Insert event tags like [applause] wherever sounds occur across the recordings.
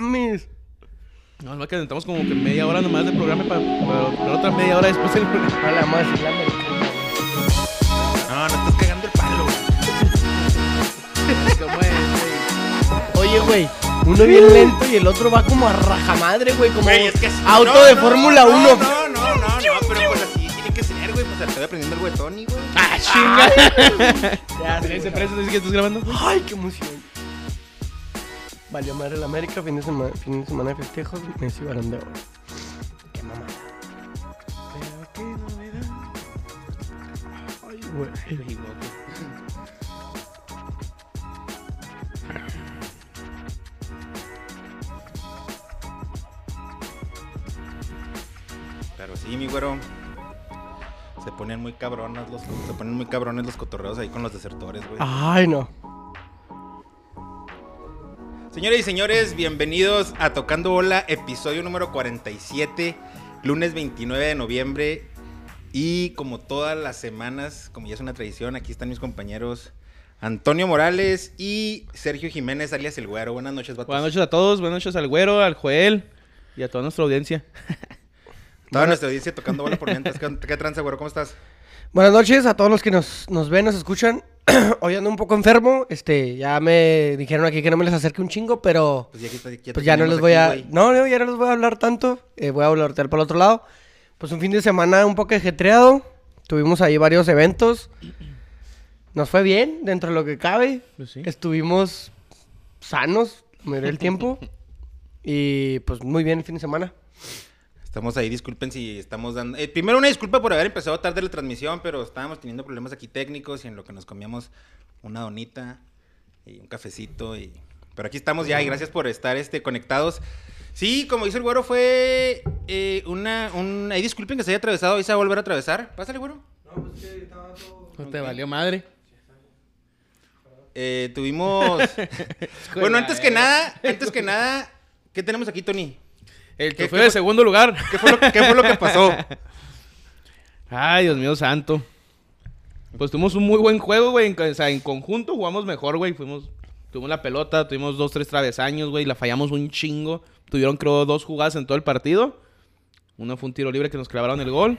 mames. No, no, que necesitamos como que media hora nomás de programa para, para- para otra media hora después del programa. A la americana. No, no estás cagando el palo, güey. [laughs] ¿Cómo es, Oye, güey, uno bien lento y el otro va como a rajamadre, güey, como Güey, es que así- auto no, de no, Fórmula no, 1. No, no, no, no, pero pues así tiene que ser, güey. Pues estoy aprendiendo algo de Tony, güey. ¡Ah, chinga! [laughs] ya, ese precio dice que estás grabando. Ay, qué emoción. Valió madre el América, fin de semana, fin de semana de festejos, Messi balón de oro. Qué mamada. Ay, güey. Pero sí, mi güero. Se ponen muy cabronas los, se ponen muy cabrones los cotorreos ahí con los desertores, güey. Ay, no. Señores y señores, bienvenidos a Tocando Bola, episodio número 47, lunes 29 de noviembre. Y como todas las semanas, como ya es una tradición, aquí están mis compañeros Antonio Morales y Sergio Jiménez, alias El Güero. Buenas noches, vatos. Buenas noches a todos, buenas noches al güero, al Joel y a toda nuestra audiencia. Toda nuestra audiencia tocando bola por mientras. ¿Qué, qué tranza, güero? ¿Cómo estás? Buenas noches a todos los que nos, nos ven, nos escuchan. [clears throat] Hoy ando un poco enfermo. Este, ya me dijeron aquí que no me les acerque un chingo, pero Pues ya, pues ya no les voy aquí, a. No, no, ya no les voy a hablar tanto. Eh, voy a hablar por el otro lado. Pues un fin de semana un poco ajetreado. Tuvimos ahí varios eventos. Nos fue bien dentro de lo que cabe. Pues sí. Estuvimos sanos la mayoría del tiempo. [laughs] Y pues muy bien el fin de semana. Estamos ahí, disculpen si estamos dando... eh, primero una disculpa por haber empezado tarde la transmisión, pero estábamos teniendo problemas aquí técnicos y en lo que nos comíamos una donita y un cafecito y... Pero aquí estamos ya y gracias por estar este, conectados. Sí, como dice el güero, fue eh, una... Un... Ahí disculpen que se haya atravesado, ahí se va a volver a atravesar. Pásale, güero. No te valió madre. Eh, tuvimos... [laughs] bueno, antes que nada, antes que nada, ¿qué tenemos aquí, Tony? El ¿Qué- trofeo de segundo lugar. ¿Qué fue lo, qué fue lo que pasó? [laughs] Ay, Dios mío santo. Pues tuvimos un muy buen juego, güey. En, o sea, en conjunto jugamos mejor, güey. Fuimos, tuvimos la pelota, tuvimos dos, tres travesaños, güey. La fallamos un chingo. Tuvieron, creo, dos jugadas en todo el partido. Uno fue un tiro libre que nos clavaron el gol.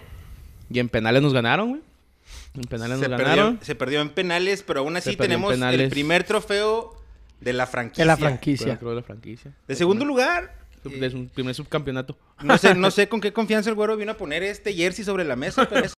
Y en penales nos ganaron, güey. En penales se nos perdió, ganaron. se perdió en penales, pero aún así tenemos el primer trofeo de la franquicia. De la Pero franquicia. creo de la franquicia. De segundo lugar. De su primer subcampeonato. no, sé, no [laughs] sé con qué confianza el güero vino a poner este jersey sobre la mesa, pero es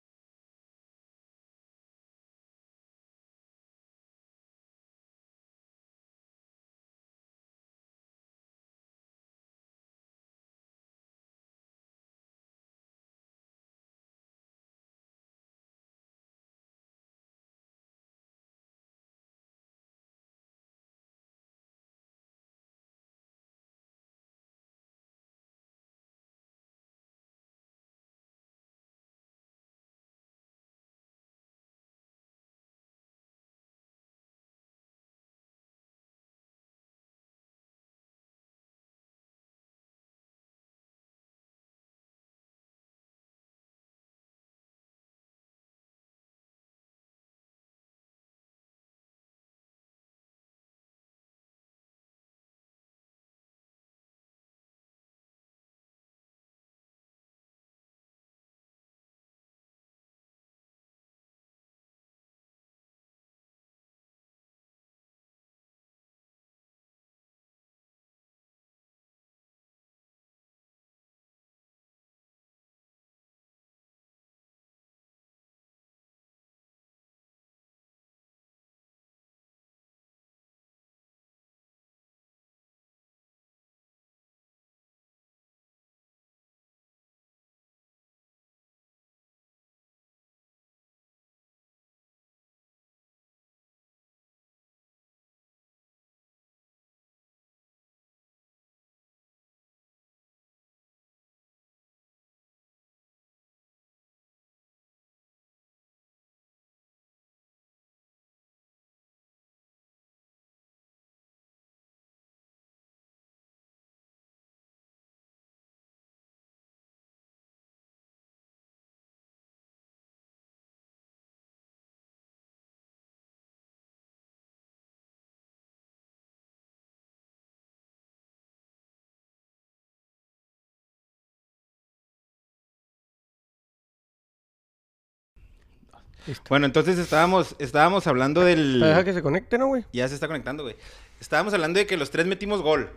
Bueno, entonces estábamos, estábamos hablando del... [laughs] Deja que se conecte, ¿no, güey? Ya se está conectando, güey. Estábamos hablando de que los tres metimos gol.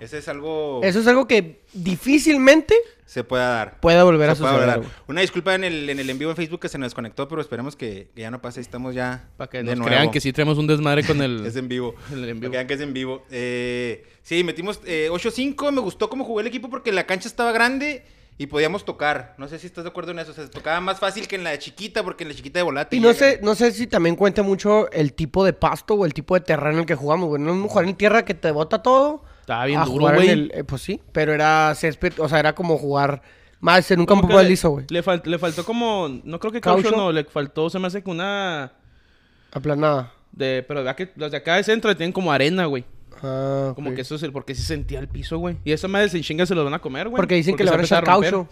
Ese es algo... Eso es algo que difícilmente Se pueda dar. pueda volver a Se suceder. güey. Una disculpa en el, en el en vivo en Facebook que se nos desconectó, pero esperemos que, que ya no pase. Estamos ya Para que de nos nuevo. crean que sí tenemos un desmadre con el... [laughs] Es en vivo. [laughs] el en Para vivo. que vean que es en vivo. Eh, sí, metimos eh, 8-5. Me gustó cómo jugó el equipo porque la cancha estaba grande y podíamos tocar. No sé si estás de acuerdo en eso. O sea, se tocaba más fácil que en la de chiquita porque en la chiquita de volate. Y no llegan. sé, no sé si también cuenta mucho el tipo de pasto o el tipo de terreno en el que jugamos, güey. No es jugar en tierra que te bota todo. Estaba bien a duro, jugar en güey. el- eh, pues sí, pero era césped, o sea, era como jugar más en un Como campo más liso, güey. Le, fal- le faltó como... No creo que caucho, ¿Caucho? no. Le faltó, se me hace que una... Aplanada. De, pero que los de acá de centro tienen como arena, güey. Ah. Como que eso es el... Porque sí sentía el piso, güey. Y esa madre sin chinga se los van a comer, güey. Porque dicen que le van a echar caucho.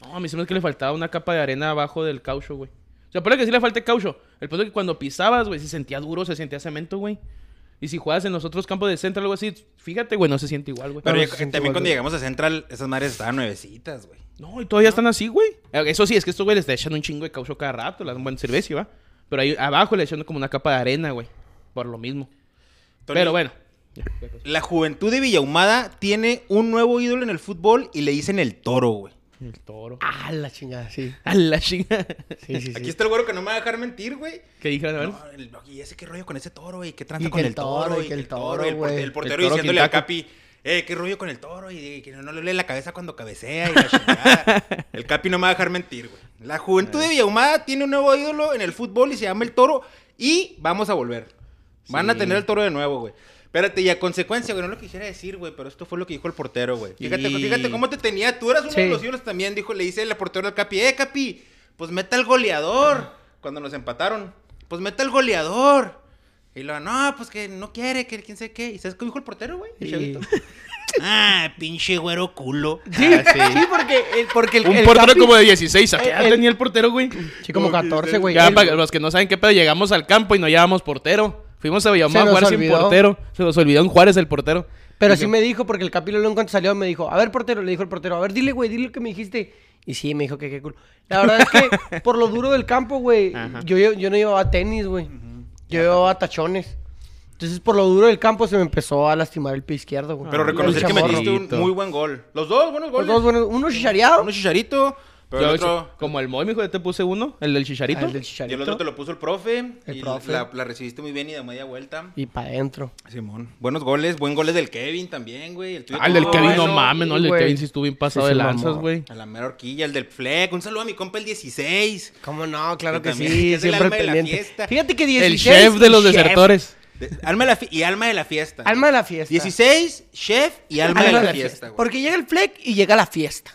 No, a mí se me hace que le faltaba una capa de arena abajo del caucho, güey. O sea, puede que sí le falte caucho. El punto es que cuando pisabas, güey, se sentía duro, se sentía cemento, güey. Y si juegas en los otros campos de centro o algo así, fíjate, güey, no se siente igual, güey. Pero también igual, cuando güey. llegamos a Central, esas madres estaban nuevecitas, güey. No, y todavía están así, güey. Eh, Eso sí, es que estos güey les está echando un chingo de caucho cada rato, le dan buen servicio, ¿va? Pero ahí abajo le echando como una capa de arena, güey. Por lo mismo. Tony, Pero bueno. La juventud de Villahumada tiene un nuevo ídolo en el fútbol y le dicen el toro, güey. El toro. Ah, la chingada, sí. [laughs] A la chinga. Sí, sí, sí. Aquí está el güero que no me va a dejar mentir, güey. ¿Qué dije? A. No, el- y ese qué rollo con ese toro, y qué tranza Y con que el el toro, toro, y que el toro, el, güey. el portero El toro diciéndole Quintaco. Capi, eh, qué rollo con el toro, y que no le lee la cabeza cuando cabecea y la [laughs] chingada. el Capi no me va a dejar mentir, güey. La juventud de Villahumada tiene un nuevo ídolo en el fútbol y se llama el toro, y vamos a volver. Van a tener el toro de nuevo, güey. Espérate, y a consecuencia, güey, no lo quisiera decir, güey, pero esto fue lo que dijo el portero, güey. Fíjate, Y- fíjate cómo te tenía. Tú eras uno Sí. de los ídolos también, dijo, le dice el portero al Capi, eh, Capi, pues meta al goleador. Cuando nos empataron, pues meta al goleador. Y luego, no, pues que no quiere, que quién sé qué. ¿Y sabes qué dijo el portero, güey? El Y- chavito. [laughs] ah, pinche güero culo. Sí, sí, porque, el, porque el, Un el portero Capi- como de 16. ¿A qué edad tenía el portero, güey? Sí, como 14, güey. Ya, El- para los que no saben qué pedo, llegamos al campo y no llevábamos portero. Fuimos a Villamar Se a jugar sin olvidó. portero. Se nos olvidó en Juárez el portero. Pero Dije, sí me dijo, porque el Capi luego en cuanto salió me dijo, a ver, portero, le dijo el portero, a ver, dile, güey, dile lo que me dijiste. Y sí, me dijo que qué cool. La verdad es que [laughs] por lo duro del campo, güey, yo, yo no llevaba tenis, güey. Yo llevaba tachones. Entonces, por lo duro del campo se me empezó a lastimar el pie izquierdo, güey. Pero Ah, reconocer que chamorro. metiste un muy buen gol. Los dos buenos Los goles. dos buenos, uno chichareado. Uno chicharito, pero yo, el otro... Como el Moy, mijo, ya te puse uno. El del chicharito. Ah, el del Y el otro te lo puso el profe. El y profe. La, la recibiste muy bien y de media vuelta. Y para adentro. Simón. Buenos goles. Buen goles del Kevin también, güey. El tuyo Ah, el del Kevin, no mames, no. El del. Kevin sí estuvo bien pasado Sí, de lanzas, güey. A la mera horquilla, el del Fleck. Un saludo a mi compa el 16. ¿Cómo no? Claro Que sí, es el siempre alma de la pendiente. fiesta. Fíjate que 16 El chef de los chef. desertores. De- alma de la fi- y alma de la fiesta. Alma de la fiesta. 16, chef y alma, de la, fiesta, güey. Porque llega el fleck y llega la fiesta.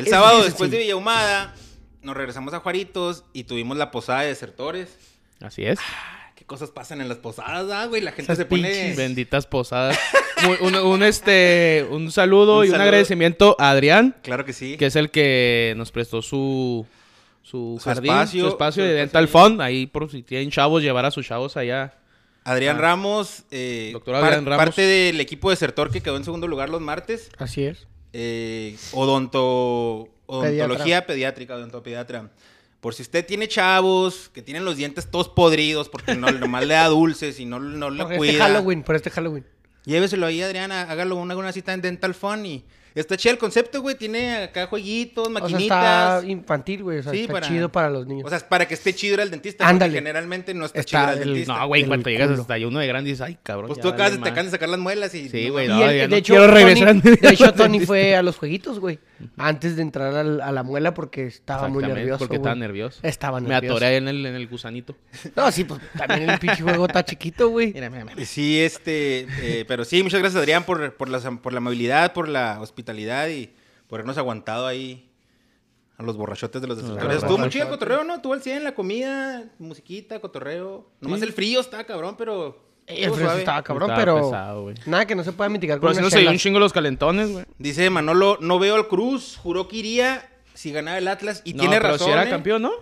El es sábado, después de. Villahumada, nos regresamos a Juaritos y tuvimos la posada de desertores. Así es. Ah, ¿Qué cosas pasan en las posadas, ah, güey? La gente Esas se pone... [laughs] Benditas posadas. un, un- un, este, un saludo Un y un agradecimiento a Adrián, Claro que sí. que es el que nos prestó su, su, Su jardín, espacio, su espacio de Dental ahí. Fund. Ahí por si tienen chavos, llevar a sus chavos allá. Adrián Ah. Ramos, eh, Doctor Adrián Ramos. parte del equipo desertor que quedó en segundo lugar los martes. Así es. Eh, odonto, odontología pediátrica, odontopediatra. Por si usted tiene chavos que tienen los dientes todos podridos porque no, nomás le da dulces y no, no lo Por este cuida. Halloween, por este Halloween. Lléveselo ahí, Adriana, hágalo una, una cita en Dental Fun y está chido el concepto, güey. Tiene acá jueguitos, O sea, maquinitas. está infantil, güey. O sea, Sí, está para- chido para los niños. O sea, para que esté chido ir al dentista. Ándale. Generalmente no está, Está chido ir al el- dentista. No, güey, cuando llegas hasta ahí uno de grande dices, ay, cabrón. Pues tú acabas de, vale te acabas madre". de sacar las muelas y... Sí, no güey, no, ya de, no hecho, quiero Tony, de hecho, Tony fue a los jueguitos, güey. Antes de entrar al- a la muela porque estaba muy Exactamente, nervioso. Porque estaba nervioso. Estaba Me nervioso. atoré ahí en el, en el gusanito. [laughs] No, sí, pues también el pinche juego está chiquito, güey. Mira, mira, mira. Sí, este, eh, pero sí, muchas gracias Adrián por, por, la, por la amabilidad, por la hospitalidad y por habernos aguantado ahí a los borrachotes de los desertores. Estuvo muy chido el cotorreo, ¿no? Tuvo el 100, la comida, musiquita, cotorreo. Nomás Sí. el frío está cabrón, pero... El estuvo frío estaba cabrón, Estaba pero pesado, güey. nada que no se pueda mitigar con Pero si no se dio un chingo los calentones, güey. Dice Manolo, no veo al Cruz, juró que iría si ganaba el Atlas y No, tiene pero razón. si era ¿eh? campeón, ¿no?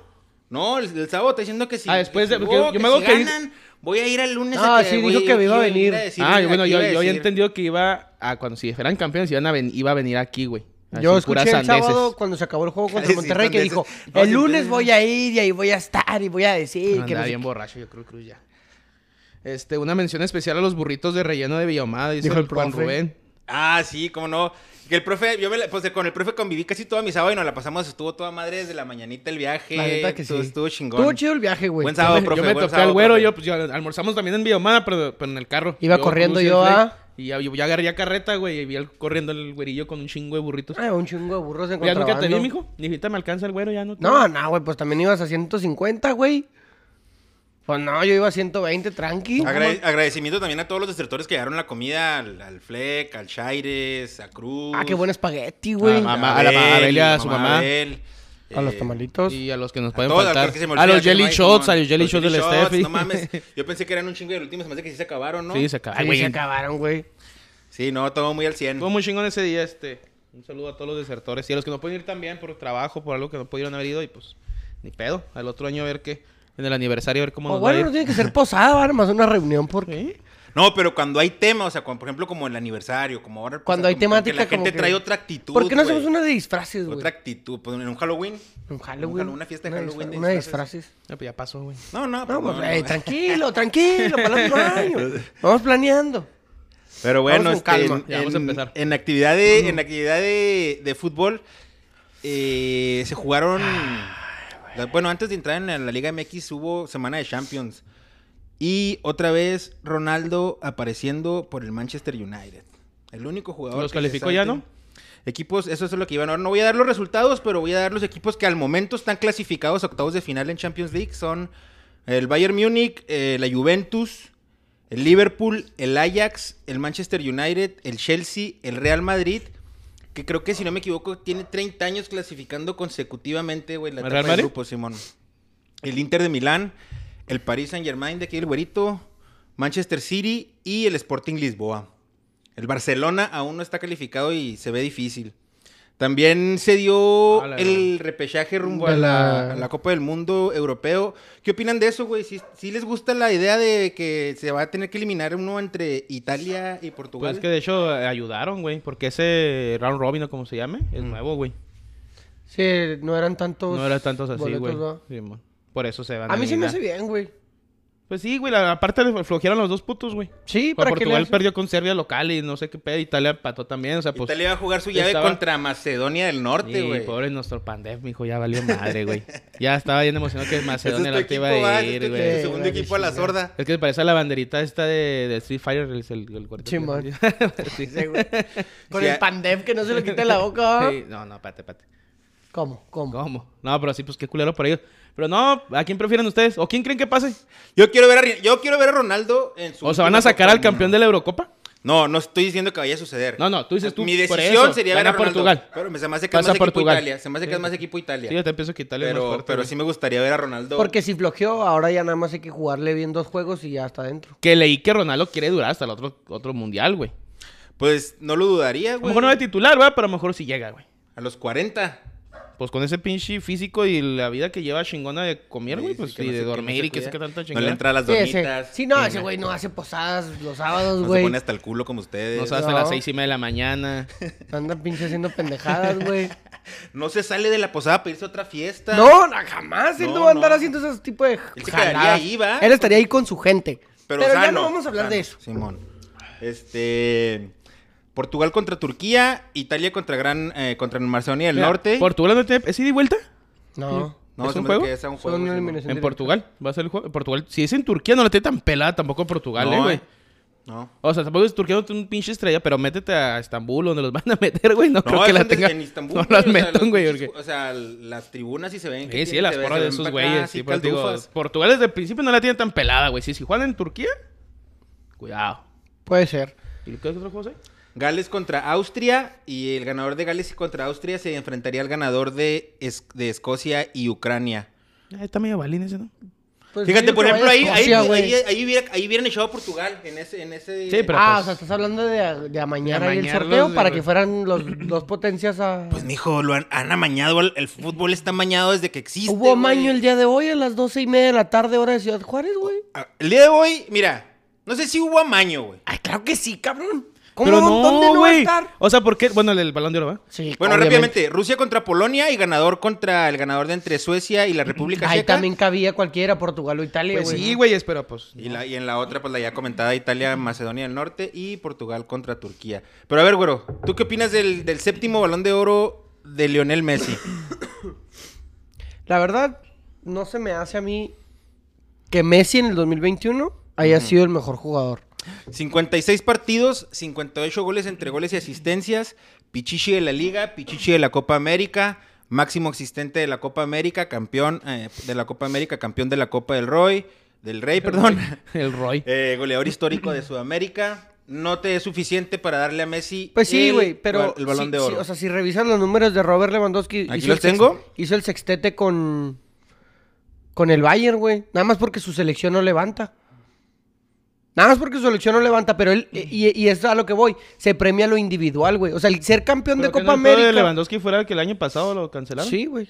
No, el, el sábado está diciendo que sí. Ah, después de- que, oh, yo que me si que- ganan, voy a ir el lunes Ah, a que sí, voy- dijo que iba a venir. decir- ah, bueno, yo, yo había entendido que iba a, cuando si fueran campeones, iban a ven- iba a venir aquí, güey. Así, Yo escuché el sábado cuando se acabó el juego contra [laughs] Monterrey que dijo. No, el lunes voy a ir y ahí voy a estar y voy a decir que no sé bien qué". borracho, yo creo, Cruz ya. Este, una mención especial a los burritos de relleno de Villahumada, dice Dijo el el Juan profe. Rubén. Ah, sí, cómo no. Que el profe, yo me la- pues con el profe conviví casi toda mi sábado y nos la pasamos, estuvo toda madre desde la mañanita el viaje. La neta que estuvo, sí. Estuvo chingón. Estuvo chido el viaje, güey. Buen sábado, yo profe. yo me sábado, al güero, profe. yo, pues ya almorzamos también en Villahumada, pero, pero en el carro. Iba Yo, corriendo yo, el Flake, ah. Y ya, yo ya agarré ya carreta, güey, y vi al- corriendo el güerillo con un chingo de burritos. Ay, un chingo de burros en ¿Ya nunca te vi, mijo? Ni ahorita me alcanza el güero, ya no. te- No, no, güey, pues también ibas a 150, güey. Pues no, yo iba a 120, tranqui. Agrade- agradecimiento también a todos los desertores que llevaron la comida, al, al Fleck, al Chaires, a Cruz. Ah, qué buen espagueti, güey. Ah, mamá, a la Abel, Abelia, a su mamá. Abel, A los eh, tamalitos. Y a los que nos A pueden todos, faltar. al que se me A olvida, los jelly shots, Simón. a los jelly shots del Steffi. No mames, yo pensé que eran un chingo de últimos, se me hace que sí se acabaron, ¿no? Sí, se acaba. Sí, güey, se acabaron, güey. Sí, no, todo muy al 100. Estuvo muy chingón ese día, este. Un saludo a todos los desertores. Y a los que no pueden ir también por trabajo, por algo que no pudieron haber ido. Y pues, ni pedo. Al otro año a ver qué. En el aniversario a ver cómo O nos bueno, va no a ir. tiene que ser posada, nomás una reunión porque... ¿Sí? No, pero cuando hay tema, o sea, cuando, por ejemplo, como el aniversario, como ahora. pues, Cuando hay como temática, Que la gente como que- trae otra actitud. ¿Por qué no hacemos una de disfraces, güey? Otra actitud. Pues en un Halloween. Un Halloween. Una fiesta de Una Halloween disfra- de Una de disfraces. Ah, pues ya pasó, güey. No, no, No, pues, pues, no, ey, no. tranquilo, tranquilo, para el otro año. [laughs] Vamos planeando. Pero bueno, Vamos este, calma. Ya vamos a empezar. En actividad de, en actividad de, de fútbol, eh, se jugaron. Bueno, antes de entrar en la, Liga MX hubo semana de Champions. Y otra vez Ronaldo apareciendo por el Manchester United. El único jugador. ¿Los que calificó ya, no? Equipos, eso es lo que iban a ver. No voy a dar los resultados, pero voy a dar los equipos que al momento están clasificados a octavos de final en Champions League. Son el Bayern Múnich, eh, la Juventus, el Liverpool, el Ajax, el Manchester United, el Chelsea, el Real Madrid. Que creo que, si no me equivoco, tiene 30 años clasificando consecutivamente, güey, la ¿El etapa Real de Madrid? grupo, Simón. El Inter de Milán, el Paris Saint Germain de aquí el güerito, Manchester City y el Sporting Lisboa. El Barcelona aún no está calificado y se ve difícil. También se dio A la el repechaje rumbo a, la, a Copa del Mundo Europeo. ¿Qué opinan de eso, güey? ¿Sí, les gusta la idea de que se va a tener que eliminar uno entre Italia y Portugal? Pues es que de hecho ayudaron, güey. Porque ese round robin o como se llame, es nuevo, güey. Sí, no eran tantos. No era tantos así, güey. ¿no? Sí, mon. Por eso se van A mí se me eliminar. hace bien, güey. Pues sí, güey. la- aparte le flojearon los dos putos, güey. Sí, para que Portugal perdió con Serbia local y no sé qué pedo. Italia empató también. O sea, pues. Italia va a jugar su llave estaba- contra Macedonia del Norte, Sí, güey. pobre nuestro Pandev, mijo, ya valió madre, güey. Ya estaba bien emocionado que [laughs] Macedonia te iba a ir, güey. Sí, segundo equipo a la sorda. Es que se parece a la banderita esta de, de Street Fighter, el, el, el cuarteto. Simón. [laughs] Sí. Sí, güey. [laughs] Con Sí, el pandem que no se lo quite la boca. Sí, No, no, espérate, espérate. ¿Cómo? ¿Cómo? ¿Cómo? No, pero sí, pues qué culero por ellos. Pero no, ¿a quién prefieren ustedes? ¿O quién creen que pase? Yo quiero ver a, yo quiero ver a Ronaldo en su ¿O se van a sacar al campeón de la Eurocopa? No, no estoy diciendo que vaya a suceder. No, no, tú dices tú, Mi por decisión eso, sería ver a Ronaldo. Portugal. Pero me se me hace que es más equipo Portugal. Italia. Se me hace que es más equipo Italia. Sí, yo te pienso que Italia es más pero, fuerte. pero güey. sí me gustaría ver a Ronaldo. Porque si flojeó, ahora ya nada más hay que jugarle bien dos juegos y ya está dentro. Que leí que Ronaldo quiere durar hasta el otro, otro mundial, güey. Pues no lo dudaría, A lo güey. mejor no de titular, güey, pero a lo mejor sí llega, güey. A los 40. Pues con ese pinche físico y la vida que lleva chingona de comer, güey, Sí, pues sí, y no de se- no dormir se y que sé qué tanta No chingada. le entra a las donitas. sí, no, ese no. güey no hace posadas los sábados, No se güey. pone hasta el culo como ustedes. No No, sabes hasta No. las seis y media de la mañana. [laughs] Anda pinche haciendo pendejadas, güey. [laughs] se sale de la posada para irse a otra fiesta. No, no, jamás. Él no, No, va a andar no. haciendo ese tipo de Él se quedaría ahí, ¿va? Él estaría ahí con su gente. Pero, Pero, ya no vamos a hablar sano, de eso. Simón. Este. Portugal contra Turquía, Italia contra Gran eh, contra Macedonia del Mira, Norte. ¿Portugal no tiene... ¿Es ida y vuelta? No. No, ¿Es un juego? que es un juego. En directa. Portugal. Va a ser el juego. En Portugal. Si es en Turquía, no la tiene tan pelada tampoco Portugal, No, eh, güey. No. O sea, tampoco es Turquía no tiene un pinche estrella, pero métete a Estambul donde los [laughs] van a meter, güey. No, creo No, que es la en, tenga. en Istambul. no las metan, güey. Porque... O sea, las tribunas sí se ven. que Sí, sí, tienen, las porras de esos güeyes. Sí, pues, digo. Portugal desde el principio no la tiene tan pelada, güey. Sí, si juegan en Turquía, cuidado. Puede ser. ¿Y qué otro juego hay? Gales contra Austria y el ganador de Gales contra Austria se enfrentaría al ganador de, Es- de Escocia y Ucrania. Ah, está medio balín ese, ¿no? Pues Fíjate, por ejemplo, ahí, ahí, ahí, güey. ahí hubiera, ahí hubieran echado a Portugal en ese... En ese Sí, pero- ah, pues- o sea, estás hablando de, de amañar ahí el sorteo de- para que fueran los dos potencias a... Pues, mijo, lo han, han amañado. El, el fútbol está amañado desde que existe, Hubo amaño el día de hoy a las doce y media de la tarde, hora de Ciudad Juárez, güey. Ah, El día de hoy, mira, no sé si hubo amaño, güey. Ay, claro que sí, cabrón. ¿Cómo? Pero ¿Dónde no, no va a güey. estar? O sea, ¿por qué? Bueno, el, el balón de oro, ¿va? Sí, Bueno, obviamente. rápidamente, Rusia contra Polonia y ganador contra el ganador de entre Suecia y la República Ahí Checa. también cabía cualquiera, Portugal o Italia, Pues güey. sí, güey, espero, pues. Y, la- y en la otra, pues la ya comentada Italia, Macedonia del Norte y Portugal contra Turquía. Pero a ver, güero, ¿tú qué opinas del, del séptimo balón de oro de Lionel Messi? La verdad, no se me hace a mí que Messi en el 2021 haya sido el mejor jugador. 56 partidos, 58 goles entre goles y asistencias, Pichichi de la Liga, Pichichi de la Copa América, máximo asistente de la Copa América, campeón eh, de la Copa América, campeón de la Copa del Roy, del Rey, perdón, El Roy. [laughs] eh, goleador histórico de Sudamérica. No te es suficiente para darle a Messi Pues sí, el pero... el balón sí, de sí, oro. o sea, si revisas los números de Robert Lewandowski... Aquí hizo los el tengo. Hizo el sextete con... Con el Bayern, güey. Nada más porque su selección no levanta. Nada más porque su selección no levanta, pero él... Y, y es a lo que voy. Se premia lo individual, güey. O sea, el ser campeón de que Copa no el pedo de América... Lewandowski fuera el que el año pasado lo cancelaron. Sí, güey.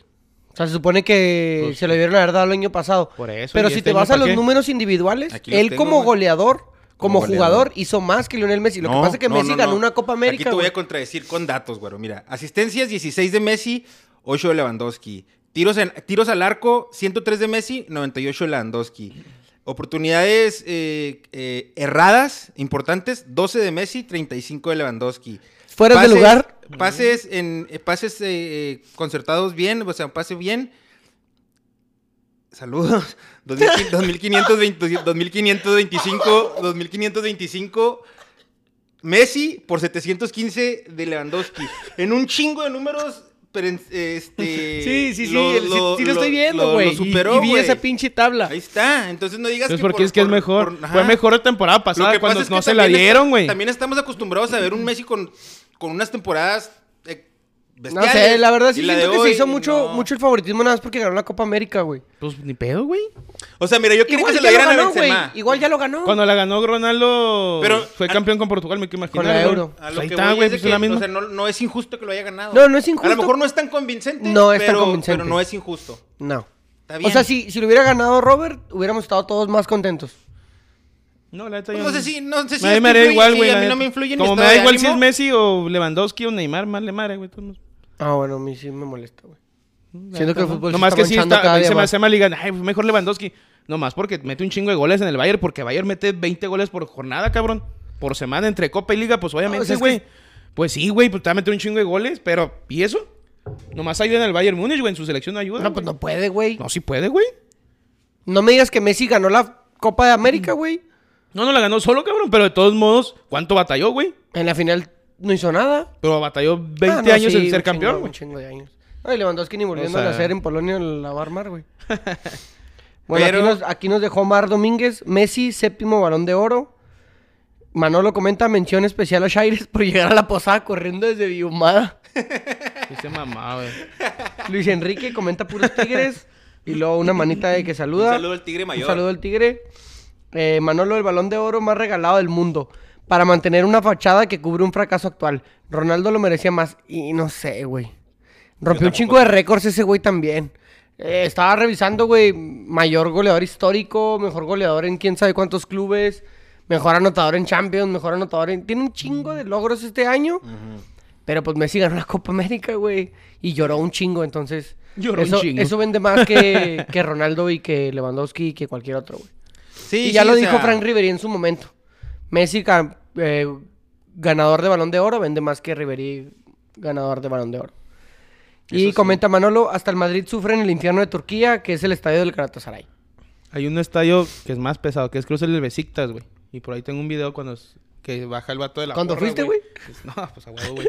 O sea, se supone que Pues- se lo dieron a haber dado el año pasado. Por eso, Pero ¿y si este te vas a los qué? números individuales, él tengo, como güey. goleador, como, Como jugador, hizo más que Lionel Messi. Lo que pasa es que no, Messi no, ganó no. una Copa América, Aquí te voy güey. a contradecir con datos, güero. Mira, asistencias 16 de Messi, 8 de Lewandowski. Tiros, en- tiros al arco, 103 de Messi, 98 de Lewandowski. Oportunidades eh, eh, erradas, importantes, 12 de Messi, 35 de Lewandowski. Fueras de lugar. Pases, en, eh, pases eh, concertados bien, o sea, pase bien. Saludos. 2520 2525, 2525. Messi por 715 de Lewandowski. En un chingo de números, pero este. [laughs] Sí, sí, sí, lo- sí, lo- sí lo, estoy lo- viendo, lo- güey. Lo Y- superó, y, vi esa pinche tabla. Ahí está. Entonces no digas Entonces, que. porque por- es que es mejor. por- Fue mejor la temporada Lo pasada que cuando es no que se la dieron, güey. También estamos acostumbrados a ver un Messi con, con unas temporadas eh, No sé, la verdad sí Y la de siento que se hizo mucho, no. mucho el favoritismo nada más porque ganó la Copa América, güey. Pues ni pedo, güey. O sea, mira, yo quería Igual que se ya lo lo dieran a ganó, güey. Benzema. Igual ya lo ganó. Cuando la ganó Ronaldo, Pero- fue a- campeón con Portugal, me quiero imaginar. Con la güey. Euro. A lo Ahí que está, voy güey, es de pues que, es la misma. o sea, no, no es injusto que lo haya ganado. No, no es injusto. A lo mejor no es tan convincente. No es tan pero, convincente. Pero no es injusto. No. Está bien. O sea, si, si lo hubiera ganado Robert, hubiéramos estado todos más contentos. No, la neta Pues no sé si, no sé si a mí esto me da influye, igual, sí, güey. a la mí no neta. me influye en mi Como me estado da de igual si es ánimo. Messi o Lewandowski o Neymar, más le madre, güey. todos. Ah, bueno, a mí sí me molesta, güey. La Siento que el fútbol se Nomás está que sí está, cada día se me más. hace mal y digan, ay, pues mejor Lewandowski. Nomás porque mete un chingo de goles en el Bayern, porque Bayern mete 20 goles por jornada, cabrón. Por semana entre Copa y Liga, pues No, obviamente, güey. que- Pues sí, güey, pues te va a meter un chingo de goles, pero ¿y eso? Nomás ayuda en el Bayern Múnich, güey, en su selección no ayuda. No, pues no puede, güey. No, sí puede, güey. No me digas que Messi ganó la Copa de América, güey. No, no la ganó solo, cabrón, pero de todos modos, ¿cuánto batalló, güey? En la final no hizo nada. Pero batalló 20 Ah, no, años sí, en un ser chingo, campeón, Un güey. chingo de años. Ay, Lewandowski ni volviendo O sea- a hacer en Polonia la va a armar, güey. [laughs] bueno, Pero- aquí, nos, aquí nos dejó Mar Domínguez. Messi, séptimo balón de oro. Manolo comenta mención especial a Shaires por llegar a la posada corriendo desde Biumada. [laughs] Ese mamá, güey. Luis Enrique comenta puros tigres. Y luego una manita de que saluda. Un saludo al tigre mayor. Un saludo al tigre. Eh, Manolo, el balón de oro más regalado del mundo. Para mantener una fachada que cubre un fracaso actual. Ronaldo lo merecía más. Y no sé, güey. Rompió un chingo de récords ese güey también. Eh, estaba revisando, güey. Mayor goleador histórico. Mejor goleador en quién sabe cuántos clubes. Mejor anotador en Champions. Mejor anotador en. Tiene un chingo de logros este año. Pero pues Messi ganó la Copa América, güey. Y lloró un chingo, entonces. Lloró un eso, chingo. eso vende más que, [laughs] que Ronaldo y que Lewandowski y que cualquier otro, güey. Sí, y ya sí, lo dijo sea, Frank Ribery en su momento. Messi, eh, ganador de balón de oro, vende más que Ribery, ganador de balón de oro. Y sí. comenta Manolo, hasta el Madrid sufre en el infierno de Turquía, que es el estadio del Galatasaray. Hay un estadio que es más pesado, que es creo que es el de Besiktas, güey. Y por ahí tengo un video cuando que baja el vato de la ¿Cuándo porra, fuiste, güey? Pues, [laughs] No, pues a huevo, güey.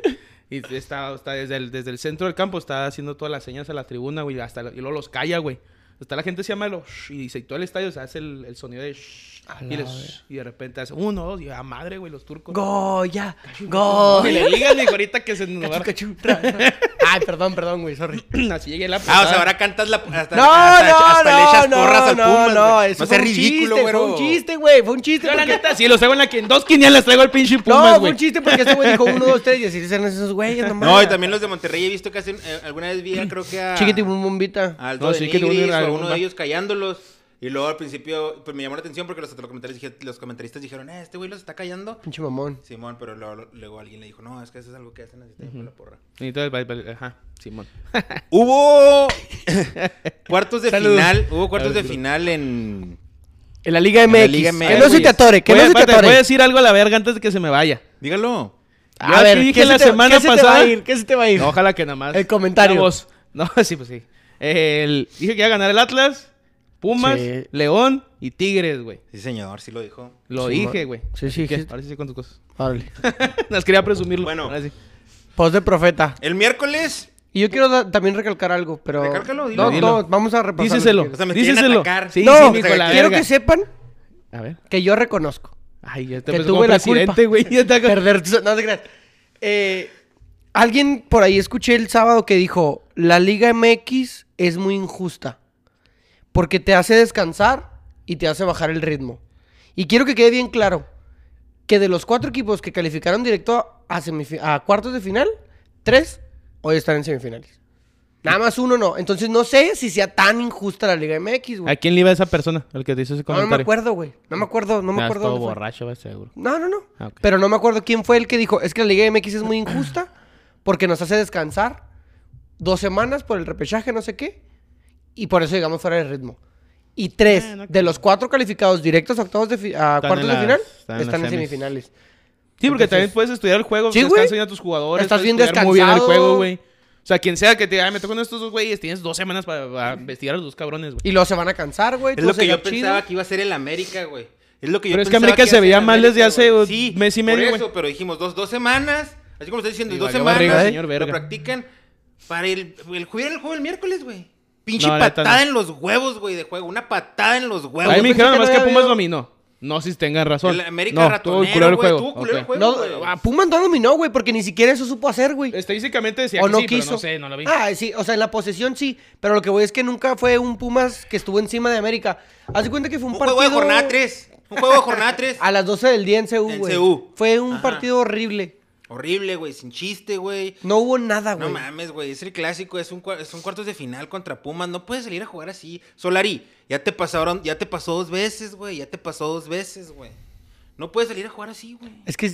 Y está, está desde, el, desde el centro del campo, está haciendo todas las señas a la tribuna, güey. Hasta, y luego los calla, güey. Hasta la gente se llama lo shh, y dice, todo el estadio se hace el, el sonido de shh, y, la les- y de repente hace uno, dos, y a madre, güey, los turcos. Goya, Y Goya. le digan, dijo, ahorita que se nos va- Cachu, cachu, tra, tra. Ay, perdón, perdón, güey, sorry. [clears throat] Así llegué la Ah, o sea, ahora cantas la. Hasta, No, hasta, no, hasta le echas no, porras no, al no, Pumas, no, güey. eso no fue un ridículo, chiste, güey. Fue un chiste, güey, fue un chiste. Yo la porque- neta, sí, los traigo en la que en dos quinielas traigo el pinche No, Pumas, fue güey. un chiste porque este güey dijo uno, dos, tres y así eran esos güeyes nomás. No, y también los de Monterrey he visto que hacen. eh, alguna vez vi, creo que a. Chiquiti bum bombita. a Aldo No, sí, que Nigris uno- de ellos callándolos. Y luego al principio, pues me llamó la atención porque los, los comentaristas, dije- los comentaristas dijeron, eh, este güey los está callando. Pinche mamón. Simón, pero luego, luego alguien le dijo, no, es que eso es algo que hacen así con la porra. Y entonces, ajá, Simón. [laughs] Hubo [laughs] cuartos de Salud. final, hubo cuartos de final en... En la Liga En MX. la Liga Que MX. no se te atore, que Voy a- no se te atore. Voy a decir algo a la verga antes de que se me vaya. Dígalo. A ver, dije ¿qué la se te- semana qué se te va pasada- a ir? ¿Qué se te va a ir? No, ojalá que nada más. El comentario. [laughs] No, sí, pues sí. El- dije que iba a ganar el Atlas, Pumas, Sí. León y Tigres, güey. Sí, señor, sí lo dijo. Lo Sí, dije, güey. Sí, sí, sí. Ahora sí sé con tus cosas. Órale. [laughs] Las quería presumirlo. Bueno. Ahora sí. Post de profeta. El miércoles, Y yo quiero también recalcar algo, pero... Recálcalo, dilo. No, Dilo. no, vamos a repasar. Díceselo. O sea, me Díceselo. Sí, no, sí, mijo, la quiero verga. que sepan A ver. que yo reconozco. Ay, ya te que tuve como la culpa. güey. Ya con- Perder tu- No te creas. Eh, alguien por ahí escuché el sábado que dijo, la Liga MX es muy injusta. Porque te hace descansar y te hace bajar el ritmo. Y quiero que quede bien claro que de los cuatro equipos que calificaron directo a, a cuartos de final, tres hoy están en semifinales. Nada más uno no. Entonces no sé si sea tan injusta la Liga MX, ¿A güey. quién le iba esa persona? El que te hizo ese No, no me comentario. acuerdo, güey. No me acuerdo, no me acuerdo. todo borracho, va seguro. No, no, no. Ah. Pero no me acuerdo quién fue el que dijo, es que la Liga MX es muy injusta porque nos hace descansar dos semanas por el repechaje, no sé qué, y por eso llegamos fuera de ritmo. Y tres Ah, no de los cuatro calificados directos a, octavos de fi- a Están cuartos en de final están en están en semifinales. Sí, porque Entonces- también puedes estudiar el juego. Sí, Sí, güey. bien a tus jugadores. Estás bien estudiar muy bien el descansado. juego, güey. O sea, quien sea que te diga, "Ay, me tocó con estos dos güeyes, tienes dos semanas para, para [laughs] investigar a los dos cabrones, güey. Y luego se van a cansar, güey. es lo que yo chido. pensaba que iba a ser el América, güey. Es lo que yo Pero es que América iba se veía mal desde hace, un sí, mes y medio, Por eso, pero dijimos dos, dos semanas. Así como está diciendo, Y dos semanas. barriga, señor lo verga. practican para el, el jugar el juego el miércoles, güey. Pinche No, neta, patada no. en los huevos, güey, de juego. Una patada en los huevos. A mí me dijeron que no que Pumas dominó. No sé si tengan razón. El América no, ratonero, tuvo culero el güey, juego. tuvo culero el Ok. juego. No, a Pumas no dominó, güey, porque ni siquiera eso supo hacer, güey. Estadísticamente decía O que no sí, pero quiso. no sé, no lo vi. Ah, sí, o sea, en la posesión sí. Pero lo que voy es que nunca fue un Pumas que estuvo encima de América. Haz de cuenta que fue un, Un partido. juego de jornada 3. Un juego de jornada 3. [laughs] A las 12 del día en CU, En güey. CU. Fue un Ajá. partido horrible. Horrible, güey, sin chiste, güey. No hubo nada, No güey. mames, güey, es el clásico, es un, cua- son cuartos de final contra Pumas, no puedes salir a jugar así. Solari, ya te pasaron, ya te pasó dos veces, güey, ya te pasó dos veces, güey. No puedes salir a jugar así, güey. es que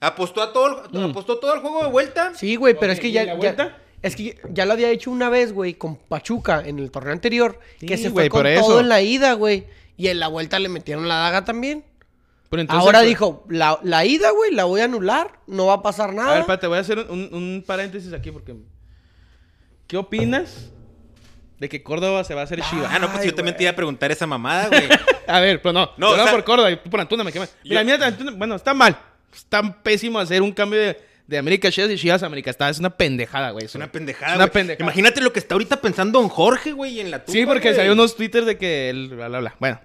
Apostó a todo, el- Mm. apostó todo el juego de vuelta. sí, güey, pero es que ¿y ya, la ya- vuelta? es que ya lo había hecho una vez, güey, con Pachuca en el torneo anterior, que Sí, se güey, fue con por todo eso. en la ida, güey, y en la vuelta le metieron la daga también. Pero entonces, Ahora pues, dijo, la, la ida, güey, la voy a anular, no va a pasar A nada. ver, espérate, voy a hacer un, un paréntesis aquí porque... ¿Qué opinas de que Córdoba se va a hacer Chivas? Ah, no, pues Ay, yo también güey. te iba a preguntar esa mamada, güey. [laughs] A ver, pero no. No, No, o sea- por Córdoba y tú por Antuna me quemas. Mira, Yo- mira, Antuna, bueno, está mal. Está pésimo hacer un cambio de, de América Chivas y Chivas a América. Está, es una pendejada, güey. Es una pendejada, una güey. pendejada. Imagínate lo que está ahorita pensando Don Jorge, güey, en la tumba, Sí, porque güey. salió unos twitters de que el bla, bla, bla. Bueno,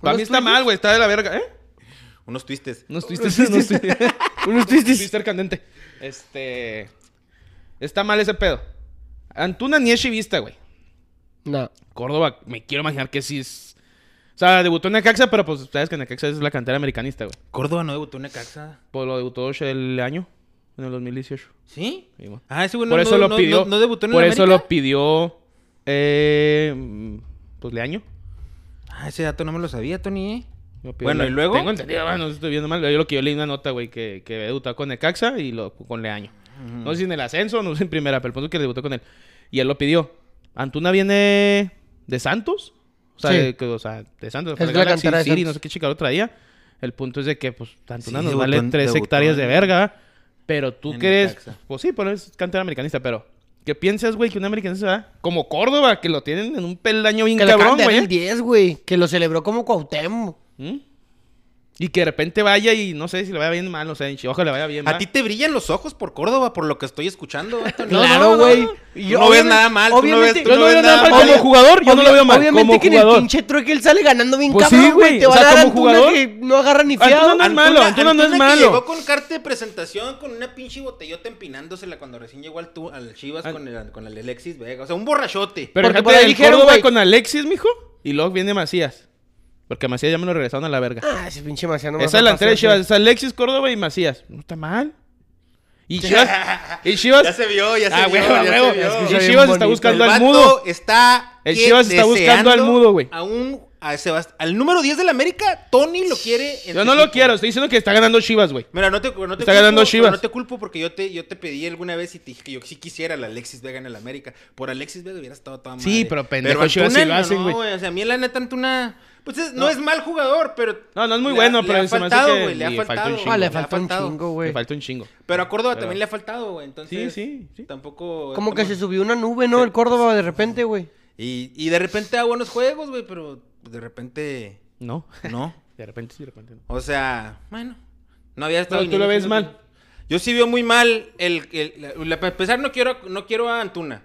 para ¿Unos mí está twitters? mal, güey. Está de la verga. ¿Eh? Unos twistes. Unos [laughs] twitters. unos twitters. Unos twistes. [laughs] Twitter candente. Este... Está mal ese pedo. Antuna ni es chivista, güey. No. Córdoba, me quiero imaginar que sí es... O sea, debutó en Necaxa, pero pues sabes que Necaxa es la cantera americanista, güey. Córdoba no debutó en Necaxa. Pues lo debutó el año, en el 2018. ¿Sí? Ah, ese güey por no, eso no- lo no- pidió. no- no debutó en el Por eso América? lo pidió. Eh, pues Leaño. Ah, ese dato no me lo sabía, Tony, Bueno, ¿y luego? Tengo entendido, bueno, no estoy viendo mal. Yo lo que yo leí una nota, güey, que, que debutó con Necaxa y lo, con Leaño. No sé si en el ascenso, no sé en primera, pero el punto es que debutó con él. Y él lo pidió. Antuna viene de Santos. O sea, Sí. de, que- o sea, de Santos. Es de la Galaxy cantera de City, no sé qué chica lo traía. El punto es de que, pues, Antuna Sí, nos vale en- tres hectáreas de verga. Pero tú crees... Pues sí, pero es cantera americanista, pero... ¿Qué piensas, güey, que un americanista va? Como Córdoba, que lo tienen en un peldaño bien Que cabrón, güey. el 10, güey. Que lo celebró como Cuauhtémoc. ¿Mm? Y que de repente vaya y no sé si le vaya bien mal, o sea, ojalá le vaya bien A mal. ti te brillan los ojos por Córdoba, por lo que estoy escuchando. Claro, güey. Tú no ves nada mal, tú no ves, obviamente- tú Yo no no ves veo nada mal mal. como jugador, yo no lo veo mal. Obviamente como que en el jugador. pinche trueque él sale ganando bien Pues sí, cabrón, güey. güey. Te O va a sea, dar como Antuna jugador- que no agarra ni Antuna fiado. no es malo, Antuna no es que malo. llegó con carta de presentación con una pinche botellota empinándosela cuando recién llegó al, tu- al Chivas Al- con el, con el Alexis Vega. O sea, un borrachote. Pero fíjate, el Córdoba con Alexis, mijo. Y luego viene Macías. Porque Macías ya me lo regresaron a la verga. Ah, ese pinche Marciano. Esa delantera de Chivas es Alexis, Córdoba y Macías. No está mal. Y [laughs] Chivas. y Chivas. ya se vio, ya se Ah, vio, huevo, ya huevo. se vio. Y Chivas está buscando el al mudo. está El Chivas está buscando al mudo, güey. A un a Sebast- al número 10 del América, Tony lo quiere. en Yo no lo equipo. quiero, estoy diciendo que está ganando Chivas, güey. Mira, no te, no te Está ganando Chivas. No te culpo porque yo te, yo te pedí alguna vez y te dije que yo sí quisiera la Alexis Vega en el América. Por Alexis Vega hubiera estado toda madre. Sí, pero pendejo Chivas Antuna, sí lo hacen, no, güey. O sea, a mí la neta Antuna... Pues es- no. es mal jugador, pero... No, no es muy le bueno, ha- pero le ha se me hace faltado, que güey, le ha le faltado. chingo. Ah, le ha falta un faltado. chingo, Le güey. falta un chingo. Pero a Córdoba Pero- también le ha faltado, güey. Entonces, Sí, sí, sí. Tampoco... Como que se subió una nube, ¿no? El Córdoba de repente, güey. Y, y de repente da buenos juegos, güey, pero de repente No. no. [laughs] De repente sí, de repente no. O sea, bueno, no había estado Pero tú lo ves mal. Yo sí veo muy mal el, el- para empezar no quiero no quiero a Antuna.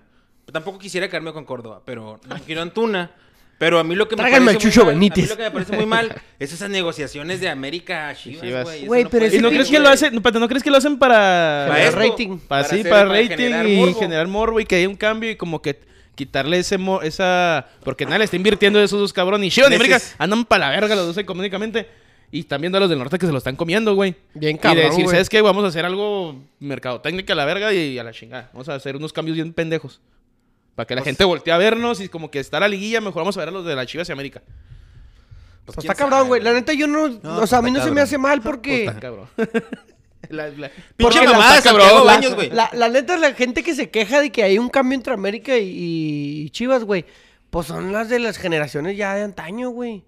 Tampoco quisiera quedarme con Córdoba, pero no quiero a Antuna. Pero a mí lo que me parece Chucho muy mal, Benítez. A mí lo que me parece muy mal [laughs] es esas negociaciones de América a Chivas, güey. Pero puede ¿Y no crees que lo hacen, no, espérate, ¿no crees que lo hacen para, Para esto, rating. para, sí, hacer- para rating generar y morbo. generar morbo y que haya un cambio y como que quitarle ese mo- esa porque nadie le está invirtiendo de esos dos cabrones y Chivas y Neces- América andan para la verga los dos económicamente y están viendo a los del norte que se lo están comiendo, güey. Bien y cabrón, decir, güey. ¿sabes qué? Vamos a hacer algo mercadotécnica a la verga y a la chingada. Vamos a hacer unos cambios bien pendejos. Para que la Pues- gente voltee a vernos y como que está la liguilla, mejor vamos a ver a los de la Chivas y América. Pues, Pues está cabrón, güey. La neta, yo no. No, o sea, a mí está no se me hace mal porque. Está cabrón. [laughs] La- la- Pinche mamada cabrón, la- Baños, güey. La, la neta, la gente que se queja de que hay un cambio entre América y, y Chivas, güey, pues son las de las generaciones ya de antaño, güey.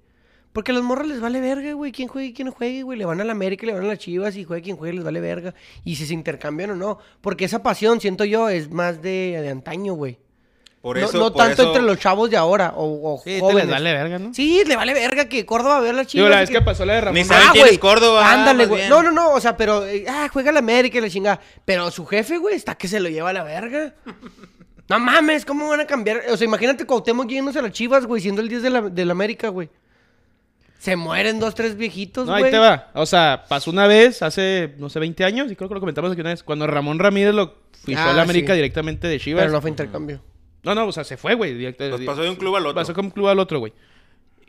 Porque a los morros les vale verga, güey. Quién juegue y quién no juegue, güey. Le van a la América, le van a las Chivas y juegue quien juegue, les vale verga. Y si se intercambian o no. Porque esa pasión, siento yo, es más de, de antaño, güey. Por No, eso, no por tanto eso- entre los chavos de ahora o, o Sí, te jóvenes. les vale verga, ¿no? Sí, le vale verga que Córdoba vea a las Chivas. Digo, la vez que pasó la de Ramón Ni saben Ah, quién es Córdoba, Ándale, güey. No, no, no. O sea, pero. eh, ah, juega la América y la chingada. Pero su jefe, güey, está que se lo lleva a la verga. No mames, ¿cómo van a cambiar? O sea, imagínate Cuauhtémoc yéndose a las chivas, güey, siendo el 10 de la, de la América, güey. Se mueren dos, tres viejitos, No, güey. ahí te va. O sea, pasó una vez, hace, no sé, 20 años, y creo que lo comentamos aquí una vez, cuando Ramón Ramírez lo fichó Ah, a la América sí. directamente de Chivas. Pero no fue intercambio. No, no, o sea, se fue, güey. directo- Pues pasó de un club al otro. Pasó de un club al otro, güey.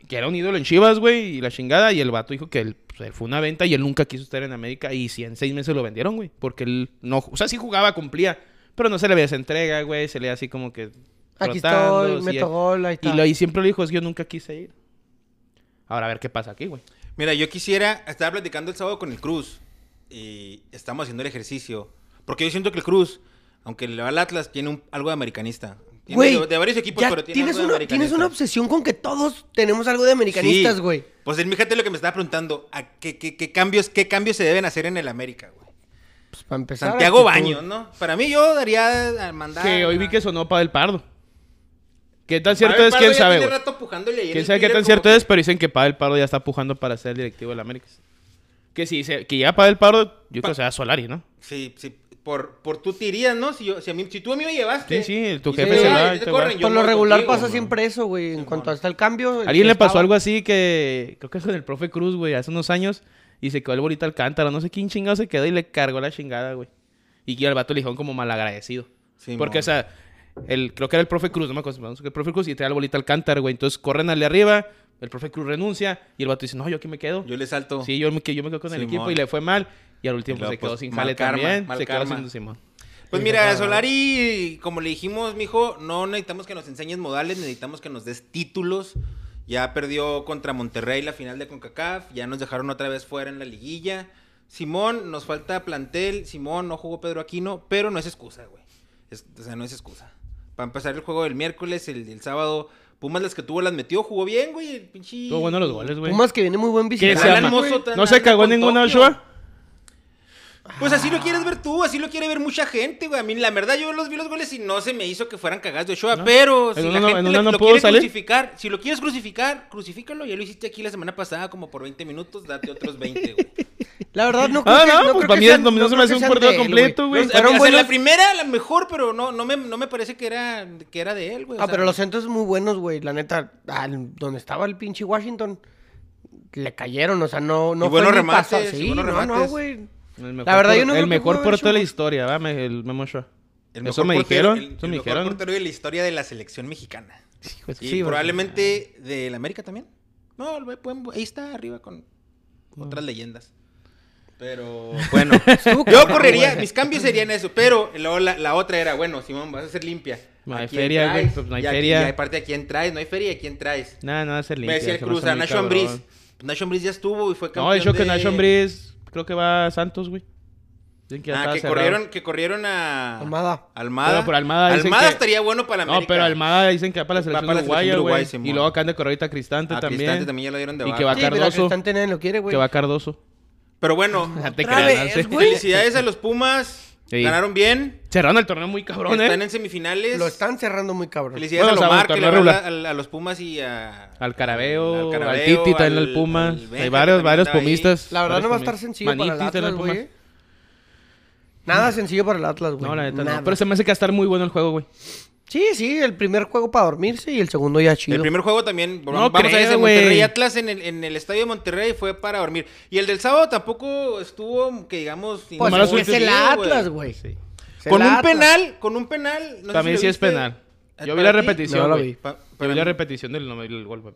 Que era un ídolo en Chivas, güey, y la chingada. Y el vato dijo que él, pues, él fue una venta y él nunca quiso estar en América. Y si en seis meses lo vendieron, güey. Porque él no, o sea, sí jugaba, cumplía. Pero no se le veía esa entrega, güey. Se le veía así como que. Aquí estoy, meto gol, ahí Y, está. lo, y siempre lo dijo, es que yo nunca quise ir. Ahora a ver qué pasa aquí, güey. Mira, yo quisiera, estaba platicando el sábado con el Cruz y estamos haciendo el ejercicio. Porque yo siento que el Cruz, aunque le va al Atlas, tiene un- algo de americanista. Güey, de, de varios equipos, ya pero tiene tienes algo de una, tienes una obsesión con que todos tenemos algo de americanistas, Sí. güey. Pues el fíjate lo que me estaba preguntando, ¿a qué, qué- qué cambios, ¿qué cambios se deben hacer en el América, güey? Pues para empezar. Santiago. Baños, ¿no? Para mí yo daría a mandar... Que hoy vi que sonó para el Pardo. ¿Qué tan cierto Pavel es? Pardo ¿Quién sabe, tiene rato ¿Quién sabe qué tan cierto que- es? Pero dicen que Pavel Pardo ya está pujando para ser el directivo del América. Que si se, que llega Pavel Pardo, yo creo que será Solari, ¿no? Sí, sí, por, por tú te irías, ¿no? Si, yo, si, a mí, si tú a mí me llevaste... Sí, sí, tu jefe se se va, Por lo regular contigo, pasa ¿no? siempre eso, güey. En cuanto hasta el cambio. alguien le pasó estaba- algo así que creo que es con el profe Cruz, güey, hace unos años y se quedó el bonito Alcántara, no sé quién chingado se quedó y le cargó la chingada, güey. Y al vato le dijeron como malagradecido. Sí, Porque, mon. o sea, el, creo que era el profe Cruz, no me acuerdo, el profe Cruz y trae al bolita Alcántara, güey. Entonces corren al de arriba, el profe Cruz renuncia y el vato dice, no, yo aquí me quedo. Yo le salto. Sí, yo me, yo me quedo con el equipo y le fue mal. Y al último Y luego, se quedó pues, sin mal jale karma, también. mal se quedó sin Simón. Pues mira. Solari, como le dijimos, mijo, no necesitamos que nos enseñes modales, necesitamos que nos des títulos. Ya perdió contra Monterrey la final de CONCACAF, ya nos dejaron otra vez fuera en la liguilla. Simón, nos falta plantel, Simón, no jugó Pedro Aquino, pero no es excusa, güey. Es- o sea, no es excusa. Para empezar el juego del miércoles, el, el sábado, Pumas las que tuvo las metió, jugó bien, güey, el pinche... Estuvo bueno los goles, güey. Pumas que viene muy buen ¿Qué visitante. ¿No se cagó ninguna Tokio. Ochoa? Pues así lo quieres ver tú, así lo quiere ver mucha gente, güey. A mí, la verdad, yo los vi los goles y no se me hizo que fueran cagadas de Ochoa. ¿No? Pero si ¿En la una no- gente en le- una no lo quiere salir? crucificar, si lo quieres crucificar, crucifícalo. Ya lo hiciste aquí la semana pasada como por 20 minutos, date otros 20, güey. [laughs] La verdad, no creo Ah, que no, no pues para mí sean- no- no se me hace un partido completo, güey. O sea, Fueron o sea, la primera, la mejor, pero no, no, me, no me parece que era, que era de él, güey. o Ah, sea, pero los centros muy buenos, güey. La neta, al- donde estaba el pinche Washington, le cayeron. O sea, no, no Y fue remates, y Sí, no, no, remates. güey. El mejor La verdad, yo no El que mejor haber portero de la historia, ¿va? Me- El Memo Ochoa. el Eso mejor me portero- dijeron, el- eso el me mejor dijeron. portero de la historia de la selección mexicana. De Y Sí, probablemente del América también. No, ahí está arriba con otras leyendas. Pero [laughs] bueno, yo correría, mis cambios serían eso, pero luego la, la otra era, bueno, Simón, vas a ser limpia. No hay ¿A feria, güey, pues no hay Y aquí- feria. Y aparte, ¿a quién traes? No hay feria, ¿a quién traes? Nada, nada, hacer Me limpia. decía el me Cruz, a Nacho. Ambriz. Nacho Ambriz ya estuvo y fue campeón No, de hecho que de- Nacho Ambriz creo que va a Santos, güey. Dicen que Ah, que cerrado. corrieron, que corrieron a... Almada. Almada. Pero por Almada dicen Almada que- estaría bueno para la No, América. pero Almada dicen que va para la Va selección para la selección uruguaya, de Uruguay, güey. Y luego acá de correr ahorita Cristante A también. Cristante también ya lo dieron de Y baja. que va Sí, Cardoso. Cristante nadie lo quiere, güey. Que va Cardoso. Pero bueno, [laughs] felicidades a los Pumas. Sí. Ganaron bien. Cerraron el torneo muy cabrón, Están ¿eh? en semifinales. Lo están cerrando muy cabrón. Felicidades Bueno, a o sea, Lomar, que le va a, regular. a- a los Pumas y a... Al Carabeo, al, Carabeo, Titi también al- al Pumas. al Hay varios, varios ahí. pumistas. La verdad no va a estar sencillo para el Atlas, al güey. Eh. Nada sencillo para el Atlas, güey. No, la neta no. Pero se me hace que va a estar muy bueno el juego, güey. Sí, sí, el primer juego para dormirse y el segundo ya chido. El primer juego también, No vamos a ese güey. Monterrey Atlas en el, en el estadio de Monterrey fue para dormir. Y el del sábado tampoco estuvo, que digamos... Pues es el Atlas, güey. Sí. El Con un Atlas. penal, con un penal. no lo sí es penal. ¿Eh, Yo vi la ti? repetición, No lo güey. vi. Pa- Yo vi la repetición del, del gol, güey.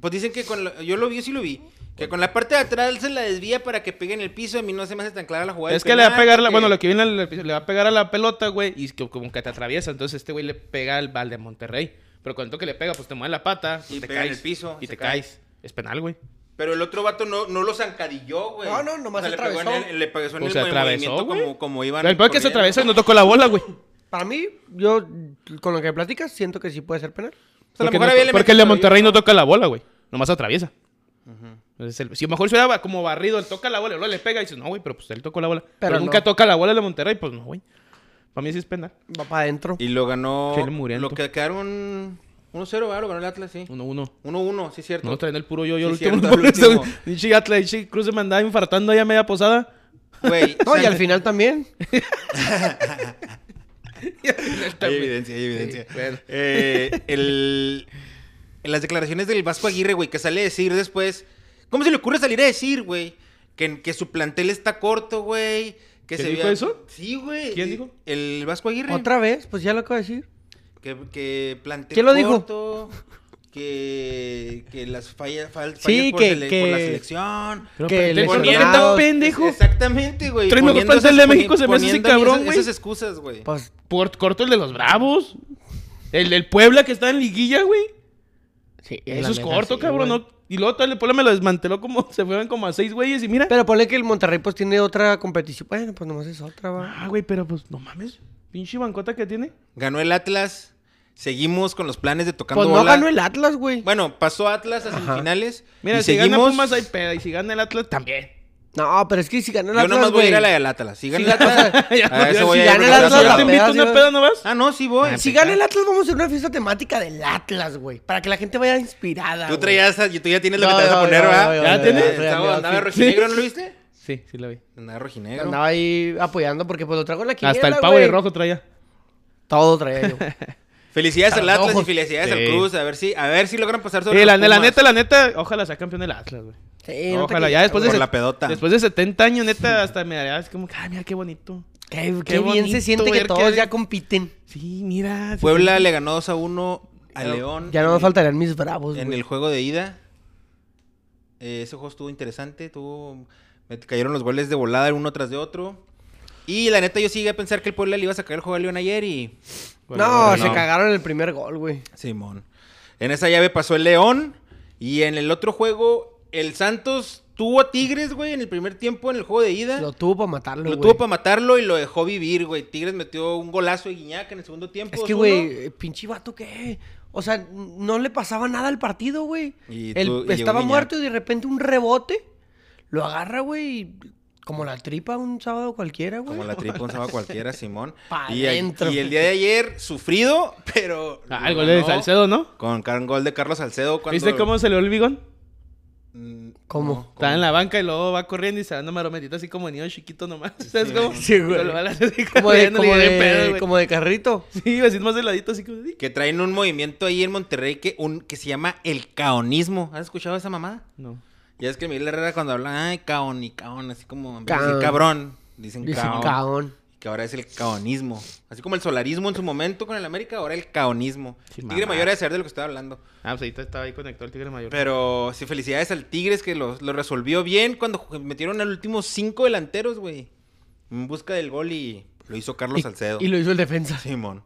Pues dicen que con la- yo lo vi, sí lo vi. Que con la parte de atrás se la desvía para que pegue en el piso. A mí no se me hace tan clara la jugada. Es que le va a pegar, la, que- bueno, lo que viene al- le va a pegar a la pelota, güey, y que como que te atraviesa. Entonces este güey le pega al, al de Monterrey. Pero cuando que le pega, pues te mueve la pata Y te pega en caes. el piso, Y te cae. caes. Es penal, güey. Pero el otro vato no, no lo zancadilló, güey. No, no, nomás se le pegó en atravesó. el, le pegó en Pues el se atravesó, como, como iban. El peor es que se atraviesa y no tocó la bola, güey. Para mí, yo, con lo que platicas, siento que sí puede ser penal. O sea, a Porque, mejor no- porque el de Monterrey no- no toca la bola, güey. Nomás atraviesa. Entonces, el- si a lo mejor se hubiera como barrido, él toca la bola y luego le pega y dices, no, güey, pero pues él tocó la bola. Pero, Pero nunca no. toca la bola de Monterrey, pues no, güey. Para mí sí es penal. Va para adentro. Y lo ganó. Lo que quedaron 1-0, ¿verdad? Lo ganó el Atlas, sí. 1-1. 1-1, sí, cierto. No, traen el puro yo, yo Sí, el último. [laughs] último. Pinche Atlas, pinche Cruz se me andaba infartando ya media posada. Güey. [laughs] No, y al [laughs] final también. Hay evidencia, hay evidencia. Sí, bueno. Eh, el, en las declaraciones del Vasco Aguirre, güey, que sale a decir después. ¿Cómo se le ocurre salir a decir, güey? Que, que su plantel está corto, güey. Que ¿Que se dijo vea- eso? Sí, güey. ¿Quién dijo? El Vasco Aguirre. Otra vez, pues ya lo acabo de decir. Que, que plantel ¿Quién lo dijo? corto, Que, que las fallas, fal- fallas Sí, por, que- sele- que- por la selección. Pero Que le ¿qué tan Poniendo- pendejo? Exactamente, güey. Trae mejor Poniendo plantel de México, se me hace ese poniendo cabrón, esas- güey. Esas excusas, güey. Pues, Por corto el de los Bravos. El del Puebla que está en liguilla, güey. Sí. Eso es corto, sí, cabrón. Y luego todo el Puebla me lo desmanteló como... [laughs] Se fueron como a seis güeyes y mira... Pero ponle que el Monterrey pues tiene otra competición. Bueno, pues nomás es otra, va. Ah, güey, pero pues no mames. Pinche bancota que tiene. Ganó el Atlas. Seguimos con los planes de tocando Pues no bola. ganó el Atlas, güey. Bueno, pasó Atlas a semifinales. Mira, y si seguimos... gana Pumas hay peda y si gana el Atlas también. No, pero es que si ganó el Yo Atlas, nomás voy a ir a la del Atlas. Si gana el [laughs] Atlas... [laughs] Si gana el Atlas, yo te invito una peda, ¿no vas? Ah, no, sí voy. Si gana el Atlas, vamos a hacer una fiesta temática del Atlas, güey. Para que la gente vaya inspirada. Tú traías... Tú ya tienes lo que te vas a poner, ¿verdad? ¿Ya tienes? Andaba rojinegro, ¿no lo viste? Sí, sí la vi. Andaba rojinegro. Andaba ahí apoyando porque pues lo traigo en la quiniela, Hasta el pavo y rojo traía. Todo traía yo. [laughs] Felicidades al Atlas y felicidades al Sí. Cruz. A ver si, a ver si logran pasar sobre Eh, la, la neta, la neta, ojalá sea campeón del Atlas, güey. Sí, no Ojalá, ya después de, la pedota. después de 70 años, neta, hasta me daría como, que, ay, mira qué bonito. Qué, Qué qué bien bonito se siente que ver todos que- ya compiten. Sí, mira. sí, Puebla sí. le ganó 2 a 1 a León. Ya no me el- faltarían mis bravos, En güey. el juego de ida. Eh, ese juego estuvo interesante. Tuvo, me cayeron los goles de volada uno tras de otro. Y la neta, yo sigue a pensar que el Puebla le iba a sacar el juego a León ayer y. Bueno, No, bueno, se cagaron el primer gol, güey. Simón. En esa llave pasó el León. Y en el otro juego, el Santos tuvo a Tigres, güey, en el primer tiempo en el juego de ida. Lo tuvo para matarlo, Lo güey. tuvo para matarlo y lo dejó vivir, güey. Tigres metió un golazo de Guiñac en el segundo tiempo. Es que, 2-1. güey, pinche vato, ¿qué? O sea, no le pasaba nada al partido, güey. Y Él tú- y llegó estaba muerto y de repente un rebote lo agarra, güey, y como la tripa un sábado cualquiera, güey. Como la tripa un sábado cualquiera, [laughs] Simón. Pa' y, dentro. y el día de ayer, sufrido, pero. Ah, el gol de Salcedo, ¿no? Con car- gol de Carlos Salcedo. Cuando... ¿Viste cómo se le dio el bigón? Mm, ¿Cómo? no, Estaba en la banca y luego va corriendo y se da una marometita así como niño chiquito nomás. ¿Sabes cómo? Sí, güey. Pero lo va a hacer así [laughs] Como de, como, le dio de, pedo, güey. como de carrito. Sí, así más de ladito, así como... de- Que traen un movimiento ahí en Monterrey que, un, que se llama el caonismo. ¿Has escuchado esa mamada? No. Ya es que Miguel Herrera cuando habla, ay, caón y caón, así como, en vez de Caón. decir cabrón, dicen Dice caón. caón. que ahora es el caonismo. Así como el solarismo en su momento con el América, ahora el caonismo. Sí, Tigre mamá. Mayor es saber de lo que estoy hablando. Ah, pues ahorita estaba ahí conectado el Tigre Mayor. Pero sí, felicidades al Tigres que lo, lo resolvió bien cuando metieron al último cinco delanteros, güey. En busca del gol y lo hizo Carlos Y- Salcedo. Y lo hizo el defensa. Simón.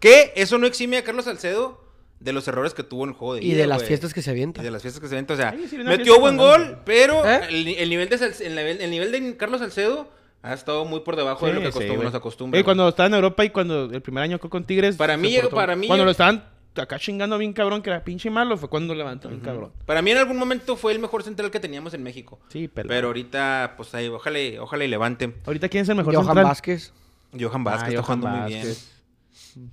Que eso no exime a Carlos Salcedo de los errores que tuvo en el juego de Y ida, de las fiestas que se Y avienta. de las fiestas que se avienta. O sea, sí, metió buen gol, pero ¿Eh? el, el nivel de, el, nivel, el nivel de Carlos Salcedo ha estado muy por debajo de lo que nos acostumbra. Eh, cuando estaba en Europa y cuando el primer año con Tigres. Para mí, portó- para mí- Cuando lo estaban acá chingando bien cabrón, que era pinche malo, fue cuando levantó bien cabrón. Para mí en algún momento fue el mejor central que teníamos en México. Sí, pero. Pero ahorita, pues ahí, ojalá, y- ojalá y levante. Ahorita, ¿quién es el mejor Johan central? Vázquez. Johan Vázquez Ah, está Johan jugando muy bien.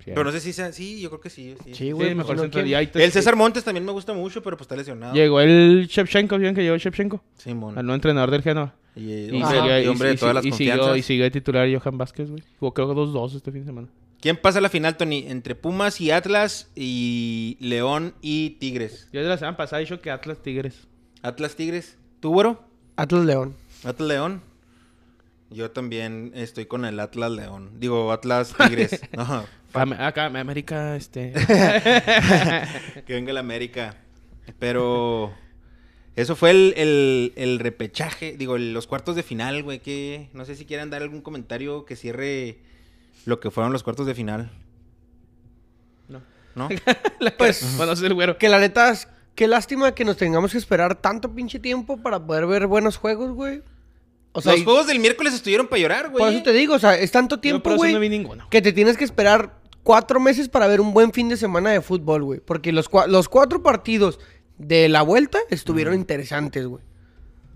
Pero no sé si sea... Sí, yo creo que sí. El César Montes también me gusta mucho, pero pues está lesionado. Llegó el Shevchenko, ¿vieron que llegó Shevchenko? Simón. Al nuevo entrenador del Genoa. Y, Y, hombre, siguió- y hombre de y- todas y- las y siguió, confianzas. y sigue de titular Johan Vázquez, güey. Jugó creo que 2-2 este fin de semana. ¿Quién pasa a la final, Tony? Entre Pumas y Atlas y León y Tigres. Yo de la semana pasada he dicho que Atlas Tigres. Atlas Tigres. ¿Tú, güero? Atlas León. Atlas León. Yo también estoy con el Atlas León. Digo, Atlas Tigres. [laughs] No, Acá, América, este. [laughs] que venga el América. Pero eso fue el, el- el repechaje, digo, el- los cuartos de final, güey. Que no sé si quieran dar algún comentario que cierre lo que fueron los cuartos de final. No. ¿No? [laughs] Pues, bueno, es el güero. que la neta, es- qué lástima que nos tengamos que esperar tanto pinche tiempo para poder ver buenos juegos, güey. O sea, los y- juegos del miércoles estuvieron para llorar, güey. por eso te digo, o sea, es tanto tiempo, güey, no vi ninguno. que te tienes que esperar cuatro meses para ver un buen fin de semana de fútbol, güey. Porque los, cua- los cuatro partidos de la vuelta estuvieron interesantes, güey.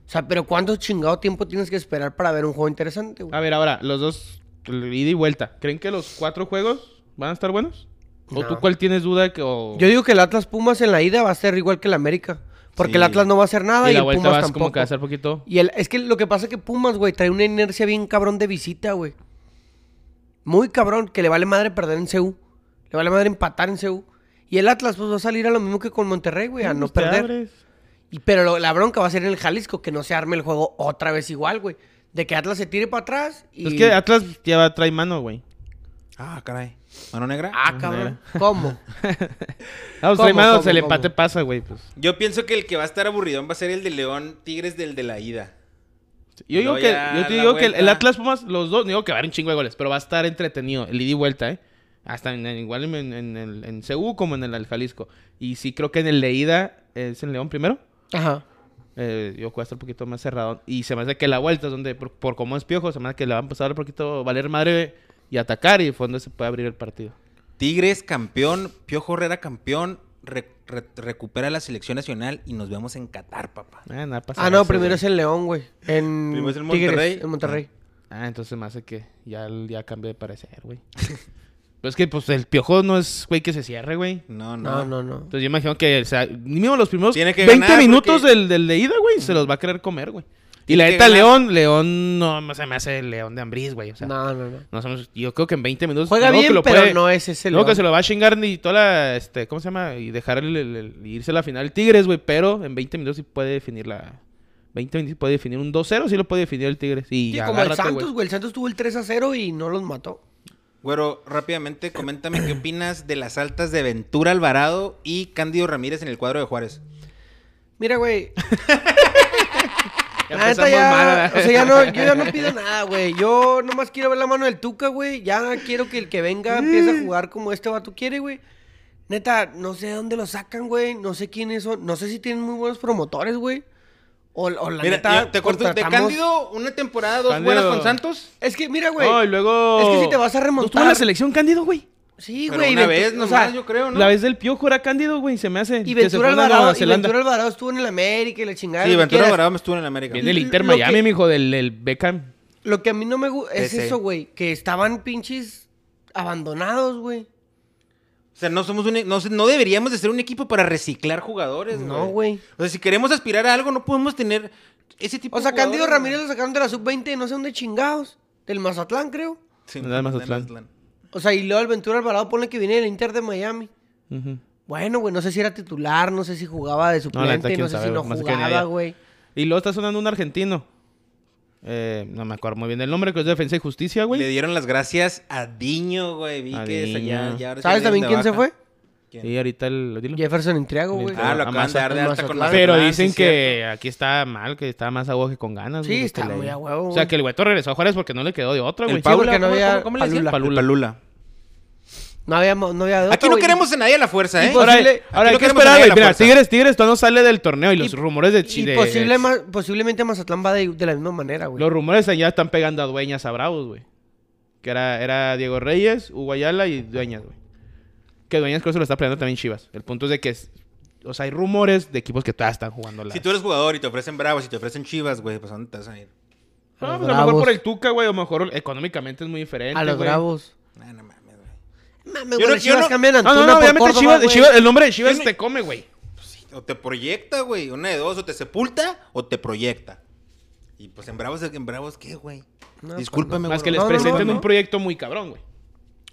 O sea, pero ¿cuánto chingado tiempo tienes que esperar para ver un juego interesante, güey? A ver, ahora, los dos, ida y vuelta. ¿Creen que los cuatro juegos van a estar buenos? ¿O No. tú cuál tienes duda que o... Yo digo que el Atlas Pumas en la ida va a ser igual que el América. Porque Sí. el Atlas no va a hacer nada y y, la el vuelta Pumas vas tampoco. como que va a ser poquito... Y el, es que lo que pasa es que Pumas, güey, trae una inercia bien cabrón de visita, güey. Muy cabrón, que le vale madre perder en CU. Le vale madre empatar en CU. Y el Atlas, pues va a salir a lo mismo que con Monterrey, güey, a no Pues perder. abres. Y, pero lo- la bronca va a ser en el Jalisco, que no se arme el juego otra vez igual, güey. De que Atlas se tire para atrás y... Es que Atlas ya va, trae mano, güey. Ah, caray. ¿Mano negra? Ah, cabrón. [laughs] ¿Cómo? [laughs] Ah, pues ¿Cómo, mano, cómo, el cómo? empate pasa, güey. Pues. Yo pienso que el que va a estar aburridón va a ser el de León Tigres del de la ida. Yo digo No, que, ya yo te la digo que el. Atlas Pumas, los dos, digo que va a haber un chingo de goles, pero va a estar entretenido, el ida y vuelta, ¿eh? Hasta en, en- igual en, en, en el en CU como en el, el Jalisco. Y sí creo que en el de ida es en León primero. Ajá. Eh, yo cuesta un poquito más cerrado. Y se me hace que la vuelta es donde, por, por cómo es piojo, se me hace que le va a empezar un poquito a valer madre y atacar y fue donde se puede abrir el partido. Tigres campeón, Piojo Herrera campeón, re- re- recupera la selección nacional y nos vemos en Qatar, papá. Ah, nada pasa Ah, no, eso, primero güey. es el León, güey. En Primero es el Tigres, Monterrey. en Monterrey. Ah, entonces me hace que ya, ya cambió de parecer, güey. [laughs] Pero es que, pues, el piojo no es, güey, que se cierre, güey. No, no. No, no, no. Entonces yo imagino que, o sea, mínimo los primeros Tiene que 20 ganar minutos porque- del, del de ida, güey, se los va a querer comer, güey. Y la que neta. León, León no se me hace León de Ambriz, güey. O sea, no. No, no, no. somos- yo creo que en 20 minutos. Juega bien, que lo pero puede- no es ese luego que León. se lo va a chingar ni toda la, este, ¿cómo se llama? Y dejar el, el- el- irse a la final Tigres, güey. Pero en 20 minutos sí puede definir la... 20 minutos sí puede definir un 2-0, sí lo puede definir el Tigres. Y Sí, como el Santos, güey. El Santos tuvo el 3 a 0 y no los mató. Güero, rápidamente, coméntame qué opinas de las altas de Ventura Alvarado y Cándido Ramírez en el cuadro de Juárez. Mira, güey. [laughs] Ya La neta empezamos ya, mal. o sea, ya no, [laughs] yo ya no pido nada, güey. Yo nomás quiero ver la mano del Tuca, güey. Ya quiero que el que venga empiece a jugar como este vato quiere, güey. Neta, no sé de dónde lo sacan, güey. No sé quiénes son. No sé si tienen muy buenos promotores, güey. O, o la Mira, neta, te acuerdo de Cándido, una temporada, dos Cándido. buenas con Santos. Es que, mira, güey. Y luego... Es que si te vas a ¿No remontar- en la selección Cándido, güey? Sí, Pero güey. una vez o nomás, sea, yo creo, ¿no? La vez del piojo era Cándido, güey, se me hace. Y Ventura Alvarado, y. Ventura Alvarado estuvo en el América y la chingada. Sí, Ventura. Alvarado me estuvo en el América. Viene del Inter Miami, que- mijo, del, del Beckham. Lo que a mí no me gusta es Ese. eso, güey. Que estaban pinches abandonados, güey. O sea, no somos un, e- no, no deberíamos de ser un equipo para reciclar jugadores, No, güey. O sea, si queremos aspirar a algo, no podemos tener ese tipo O sea, de Cándido jugadores, Ramírez lo sacaron de la sub-20, no sé dónde chingados. Del Mazatlán, creo. Sí, Del Mazatlán. O sea, y luego el Ventura Alvarado pone que viene del Inter de Miami. Bueno, güey, no sé si era titular, no sé si jugaba de No, la neta, suplente, no, sé sabe, si no jugaba, güey. Y luego está sonando un argentino. Eh, no me acuerdo muy bien del nombre, que es Defensa y Justicia, Le güey. dieron las gracias a Diño, güey. Vi A que se- ya, Diño. ya sí ¿Sabes le también quién se fue? ¿Quién? Y ahorita el... Dilo. Jefferson Intriago, güey. Ah, lo A acaban de dar de alta con Mazatlán. Pero Mazatlán, dicen sí, que aquí está mal, que está más a huevo que con ganas. Sí, güey, está que le- muy a huevo, O sea, güey. que el Güeto regresó a Juárez porque no le quedó de otra, El güey. Paula, no ¿cómo, había cómo- cómo le decían? Palula. El Palula. No había, no había de Aquí otro, no güey. queremos a nadie a la fuerza, ¿eh? Ahora, ahora hay no que esperar, güey. Mira. Tigres, Tigres todavía no sale del torneo y los Y- rumores de Y Chile. ma- posiblemente Mazatlán va de, de la misma manera, güey. Los rumores allá están pegando a dueñas a Bravos, güey. Que era, era Diego Reyes, Hugo Ayala y Dueñas, güey. Que Dueñas creo que se lo está peleando también Chivas. El punto es de que, es- o sea, hay rumores de equipos que todavía están jugando la... Si tú eres jugador y te ofrecen bravos y te ofrecen chivas, güey, pues ¿a ¿dónde te vas a ir? No, A los pues, a lo mejor por el Tuca, güey. O mejor económicamente es muy diferente, a los güey. bravos. Nah, no mames, güey. Mames, Yo güey, no- yo Chivas no- cambian No, no, Antuna no, por obviamente Córdoba, Chivas, güey. Chivas- el nombre de Chivas Yo no- te come, güey. O te proyecta, güey. Una de dos, o te sepulta o te proyecta. Y pues en bravos, ¿en bravos qué, güey? No, Discúlpame, Más que les No, no, presenten no, un no. proyecto muy cabrón, güey.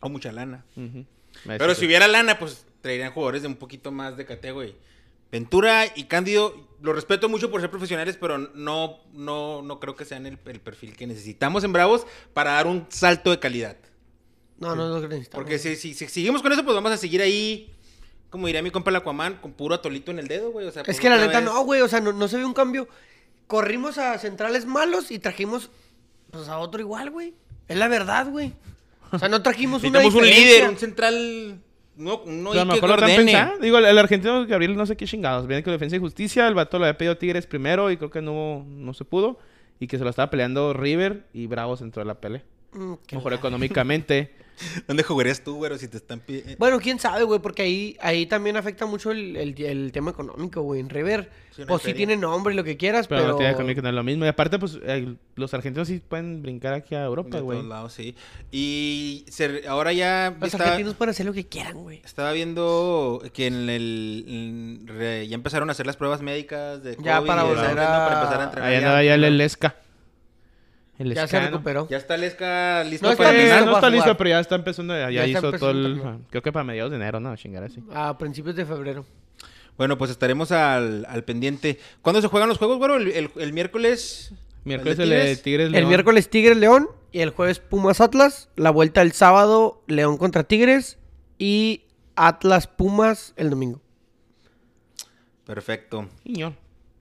O mucha lana. Ujú. Pero si hubiera lana, pues traerían jugadores de un poquito más de cate, güey. Ventura y Cándido, lo respeto mucho por ser profesionales, pero no, no, no creo que sean el, el perfil que necesitamos en Bravos para dar un salto de calidad. No, no, no necesitamos. Porque si, si, si seguimos con eso, pues vamos a seguir ahí, como diría mi compa el Aquaman, con puro atolito en el dedo, güey. O sea, Es por que la neta vez- no, güey. O sea, no, no se ve un cambio. Corrimos a centrales malos y trajimos pues, a otro igual, güey. Es la verdad, güey. O sea, no trajimos una Necesitamos un diferencia. líder, un central. No, no hay que mejor lo están ordene. Digo, el, el argentino Gabriel no sé qué chingados. Viene con defensa y justicia. El vato lo había pedido Tigres primero y creo que no, no se pudo. Y que se lo estaba peleando River y Bravos entró de la pelea. Mm, Mejor económicamente. [laughs] ¿Dónde jugarías tú, güey, si te están pidiendo? Bueno, quién sabe, güey, porque ahí, ahí también afecta mucho el, el- el tema económico, güey. En River, Sí, pues sí tiene nombre y lo que quieras, Pero, pero... no tiene económico, no es lo mismo. Y aparte, pues, el- los argentinos sí pueden brincar aquí a Europa, De güey. todos lados, sí. Y se- ahora ya Los estaba, argentinos pueden hacer lo que quieran, güey. estaba viendo que en el en re- ya empezaron a hacer las pruebas médicas de Ya COVID para y volver a- para empezar a entrenar. Ahí ya. andaba ya el Lesca. El Ya se recuperó. Ya está el Esca listo No está para listo no para está listo, pero ya está empezando. Ya, hizo todo el. Creo que para mediados de enero, ¿no? Chingar así. A principios de febrero. Bueno, pues estaremos al, al pendiente. ¿Cuándo se juegan los juegos, güero? El, el- el miércoles. Miércoles de el de Tigres? Tigres. El León. miércoles Tigres León y el jueves Pumas Atlas. La vuelta el sábado León contra Tigres y Atlas Pumas el domingo. Perfecto. Niño.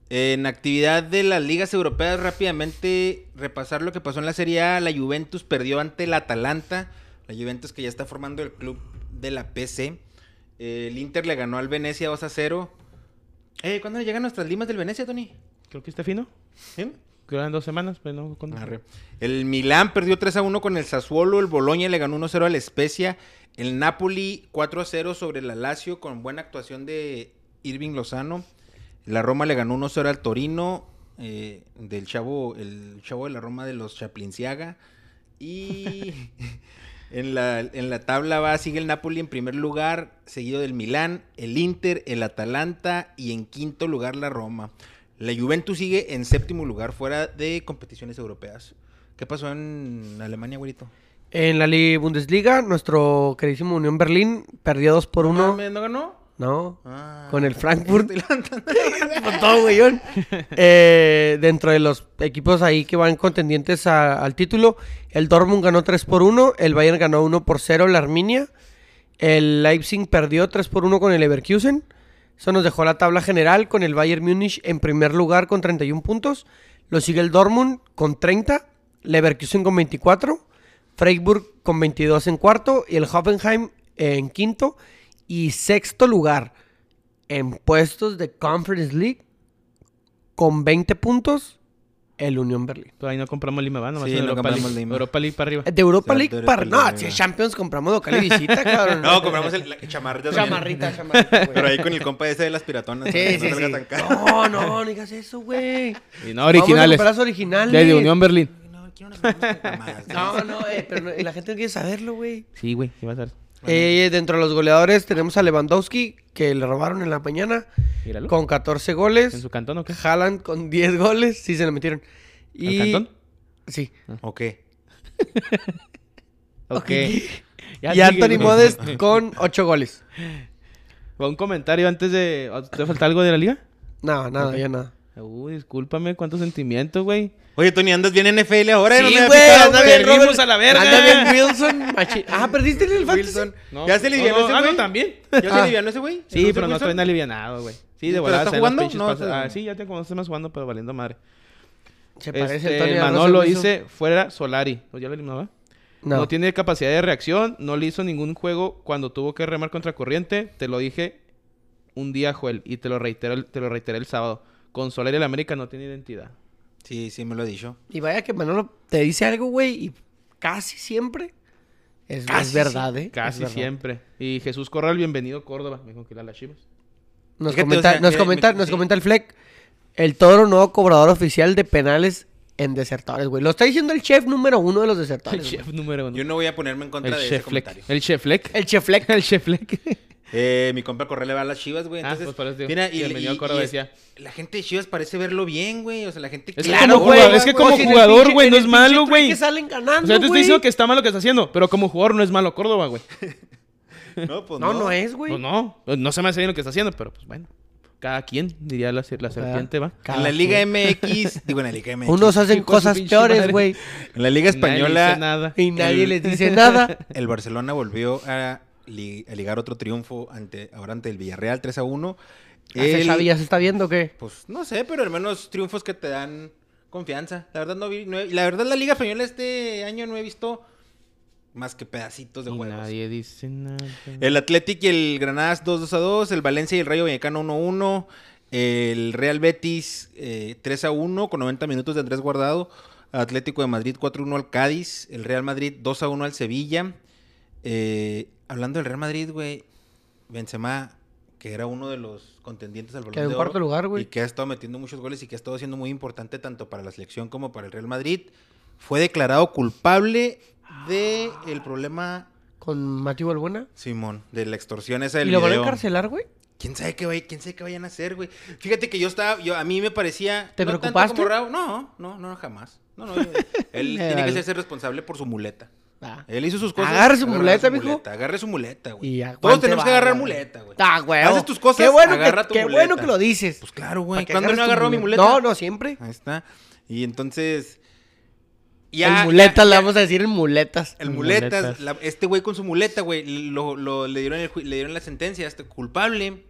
En actividad de las ligas europeas, rápidamente repasar lo que pasó en la Serie A. La Juventus perdió ante el Atalanta. La Juventus que ya está formando el club de la PC. Eh, el Inter le ganó al Venecia 2 a 0. Eh, ¿Cuándo llegan nuestras limas del Venecia, Tony? Creo que está fino. ¿Sí? Creo que eran dos semanas, pero no. ¿cuándo? Arre. El Milán perdió 3 a 1 con el Sassuolo. El Boloña le ganó 1 a 0 al Spezia. El Napoli 4 a 0 sobre la Lazio con buena actuación de Irving Lozano. La Roma le ganó 1 a 0 al Torino. eh, del chavo, el chavo de la Roma de los Chaplinciaga. Y [laughs] [laughs] en la, en la tabla va, sigue el Napoli en primer lugar, seguido del Milán, el Inter, el Atalanta y en quinto lugar la Roma. La Juventus sigue en séptimo lugar fuera de competiciones europeas. ¿Qué pasó en Alemania, güerito? En la Liga Bundesliga, nuestro queridísimo Unión Berlín perdió 2 por 1. ¿No, ¿No ganó? No, Ah, con el Frankfurt. [laughs] [laughs] Con todo, güeyón. Eh, dentro de los equipos ahí que van contendientes a- al título, el Dortmund ganó 3 por 1, el Bayern ganó 1 por 0, la Arminia, el Leipzig perdió 3 por 1 con el Leverkusen. Eso nos dejó la tabla general con el Bayern Múnich en primer lugar con 31 puntos. Lo sigue el Dortmund con 30, Leverkusen con 24, Freiburg con 22 en cuarto y el Hoffenheim en quinto y sexto lugar en puestos de Conference League con 20 puntos el Unión Berlín. Pero ahí no compramos Lima, ¿va? Nomás Sí, no Europa compramos League. Lima. Europa League para arriba. De Europa League Europa para... League, No, si es Champions compramos local y visita, [laughs] cabrón. No, compramos el, la chamarrita también. [laughs] Chamarrita, chamarrita, güey. Pero ahí con el compa ese de las piratonas. Sí, sí, no sí. tan caro. No, no, no digas eso, güey. Y no originales. Vamos a originales. De, de Unión Berlín. No. No, no, eh, pero no- la gente no quiere saberlo, güey. Sí, güey. ¿Qué va a ser? Eh, dentro de los goleadores tenemos a Lewandowski, que le robaron en la mañana, Míralo. con 14 goles. ¿En su cantón o qué? Haaland con 10 goles, sí se le metieron. Y... ¿Al cantón? Sí. [laughs] Ok. Ok. y sigue, Anthony güey. Modest [laughs] con 8 goles. Un comentario antes de... ¿Te falta algo de la liga? No, nada, ya nada. Uy, discúlpame, cuántos sentimientos, güey. Oye, Tony, andas bien NFL ahora. no Sí, me había güey, anda bien Robert. a la verga. Anda bien Wilson. [laughs] machi- Ah, ¿perdiste en el fantasy? Wilson. No, ¿Ya se no, alivianó no, ese Ah, güey? no, también. ¿Ya se Ah. alivianó ese güey? Sí, ¿El pero no Wilson? traen alivianado, güey. Sí, de ¿Pero volada. está se dan los jugando? No, está- Ah, sí, ya tengo como más jugando, pero valiendo madre. Se parece Este, Tony Manolo dice, fuera Solari. ¿O ya lo eliminaba? No. No. tiene capacidad de reacción, no le hizo ningún juego cuando tuvo que remar contra corriente. Te lo dije un día, Joel, y te lo reitero, el- te lo reiteré el sábado. Con Solari el América no tiene identidad. Sí, sí, me lo he dicho. Y vaya que Manolo te dice algo, güey, y casi siempre es, verdad, ¿eh? Casi verdad. siempre. Y Jesús Corral, bienvenido Córdoba. Me dijo que era las chivas. Nos Fíjate, comenta, o sea, nos, eh, comenta, me- nos sí. comenta el Fleck. El Toro, nuevo cobrador oficial de penales en desertores, güey. Lo está diciendo el chef número uno de los El desertores. güey. chef número uno. Yo no voy a ponerme en contra el de ese chef Fleck. comentario. El chef Fleck. El chef Fleck. [laughs] El chef Fleck. Eh, mi compa Correa le va a las chivas, güey. Ah, Entonces, pues por eso mira, y, decía. la gente de Chivas parece verlo bien, güey. O sea, la gente Es Claro, como güey, jugador, es que güey, como jugador, güey, no es malo, güey. que salen ganando, O sea, te estoy diciendo que está mal lo que está haciendo, pero como jugador no es malo Córdoba, güey. [laughs] No, pues No, no es, güey. Pues no, no se me hace bien lo que está haciendo, pero pues bueno. Cada quien, diría la, la serpiente, va. En la Liga MX, [laughs] digo en la Liga MX. Unos hacen cosas peores, güey. En la Liga Nadie dice Española, nada. Y nadie El- les dice nada. [laughs] el Barcelona volvió a ligar otro triunfo ante ahora ante el Villarreal 3 a 1. ¿Ese El- Xavi ya se está viendo o qué? Pues no sé, pero al menos triunfos que te dan confianza. La verdad no vi, no la verdad la Liga Española este año no he visto más que pedacitos de Y juegos. nadie dice nada. El Athletic y el Granadas 2 a 2, el Valencia y el Rayo Vallecano 1 1, el Real Betis eh, 3 a 1 con 90 minutos de Andrés Guardado, Atlético de Madrid 4 1 al Cádiz, el Real Madrid 2 a 1 al Sevilla. Eh, hablando del Real Madrid, güey, Benzema que era uno de los contendientes al Balón en de cuarto Oro, lugar, güey. Y que ha estado metiendo muchos goles y que ha estado siendo muy importante tanto para la selección como para el Real Madrid. Fue declarado culpable de el problema, Con Mateo Balbuena. Simón, de la extorsión esa del ¿Y lo van a encarcelar, güey? ¿Quién sabe qué, vay- quién sabe qué vayan a hacer, güey? Fíjate que yo estaba, yo, a mí me parecía... ¿Te no tanto preocupaste? como Raúl, no, no, no, jamás. No, no, [laughs] él tiene que hacerse responsable por su muleta. Ah. Él hizo sus cosas. Agarre su muleta, mijo. Agarre su muleta, güey. Todos tenemos que agarrar güey. muleta, güey. Ah, güey. Haces tus cosas, Qué bueno, agarra que, tu qué muleta. bueno que lo dices. Pues claro, ¿Para güey. ¿Cuándo no agarró mi muleta? No, no, siempre. Ahí está. Y entonces... el muletas, ya- le ya- vamos a decir el muletas. El Muletas. muletas, la- este güey con su muleta, güey, lo, lo- le, dieron el le dieron la sentencia, este culpable.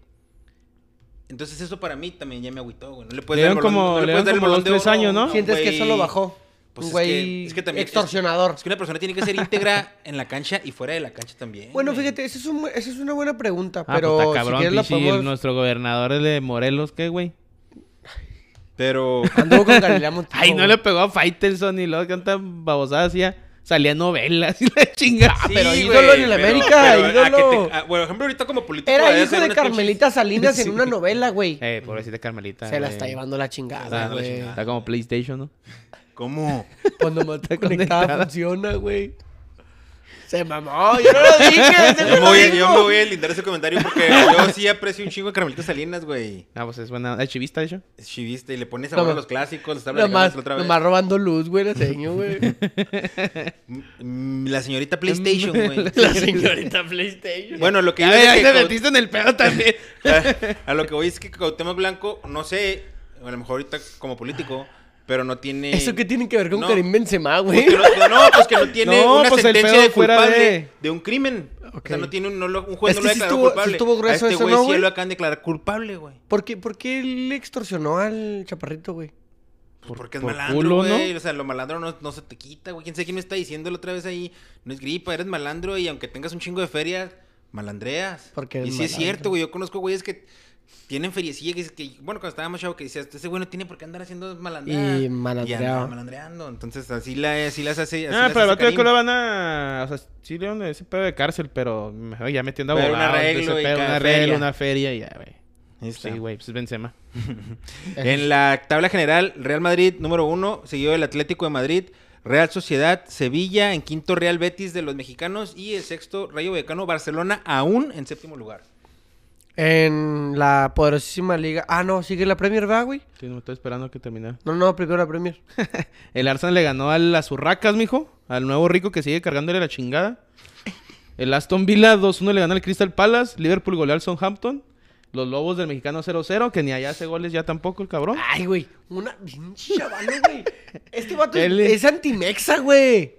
Entonces eso para mí también ya me agüitó, güey. No le puedes Le dar el dieron balón- como- no le puedes dieron dar el como balón de tres oro años, ¿no? Sientes que eso lo bajó. Pues un es güey que- es que también- extorsionador. Es que una persona tiene que ser íntegra en la cancha y fuera de la cancha también. Bueno, güey. fíjate, esa es, un- esa es una buena pregunta, Ah, pero pues está cabrón, si quieres la pinche, podemos... nuestro gobernador de Morelos, ¿qué, güey? Pero Anduvo con Galilea [laughs] Montijo, Ay, no güey. le pegó a Faitelson y luego canta babosada hacía. Salía novelas [laughs] y la chingada. Ah, pero Sí, ídolo güey, en el pero- América, pero a que ídolo. te- a- bueno, por ejemplo, ahorita como político... Era hijo de Carmelita Salinas en Sí. una novela, güey. Eh, pobrecita Carmelita. Se la güey. está llevando la chingada, Está, güey. está como PlayStation, ¿no? ¿Cómo? Cuando más está conectada. funciona, güey. Se mamó, yo no lo dije. [laughs] Yo no me, lo voy, dijo. yo me voy a lindar ese comentario porque yo sí aprecio un chingo de Carmelita Salinas, güey. Ah, pues es buena. Es chivista, de hecho. Es chivista y le pone sabor No, a los clásicos. Está Nomás, otra vez. nomás robando luz, güey, la seño, güey. [laughs] Mm, La señorita PlayStation, güey. [laughs] La señorita PlayStation. Bueno, lo que ya que te metiste en el pedo también. a, a lo que voy es que Cuauhtémoc Blanco, no sé, a lo mejor ahorita como político, pero no tiene... ¿Eso qué tiene que ver con No. Karim Benzema, Pues güey? que no, no, pues que no tiene No, una pues sentencia de fuera culpable de- de... un crimen. Ok. O sea, no tiene un, no lo- un juez Es no que lo declaró estuvo- sí culpable. estuvo grueso a este eso, güey ¿no, sí lo acaban de declarar culpable, güey. ¿Por qué, ¿Por qué le extorsionó al chaparrito, güey? Pues porque es por malandro, culo, ¿no? güey. O sea, lo malandro no, no se te quita, güey. ¿Quién sabe quién me está diciendo la otra vez ahí? No es gripa, eres malandro y aunque tengas un chingo de ferias, malandreas. Porque y sí es cierto, güey. Yo conozco güeyes que tienen feriecilla que, que bueno, cuando estábamos chavo que decías, ese güey no tiene por qué andar haciendo malandreadas. Y malandreaba. anda malandreando. Entonces, así, la, así las hace. Así Ah, las pero el otro lo van a. O sea, sí le van a ese pedo de cárcel, pero mejor ya metiendo Pero un arreglo ese y pedo, un arreglo, una feria y ya, güey. Sí, güey, pues es Benzema. [laughs] En la tabla general, Real Madrid número uno, seguido del Atlético de Madrid, Real Sociedad, Sevilla, en quinto Real Betis de los mexicanos y el sexto Rayo Vallecano, Barcelona, aún en séptimo lugar. En la poderosísima liga. Ah, no, sigue la Premier, ¿va, güey? Sí, no me estoy esperando a que termine. No, no, primero la Premier. [laughs] El Arsenal le ganó a las Urracas, mijo. Al nuevo rico que sigue cargándole la chingada. El Aston Villa 2-1 le ganó al Crystal Palace. Liverpool goleó al Southampton. Los Lobos del Mexicano 0-0, que ni allá hace goles ya tampoco el cabrón. Ay, güey. Una pinche güey. Este vato es, es antimexa, güey.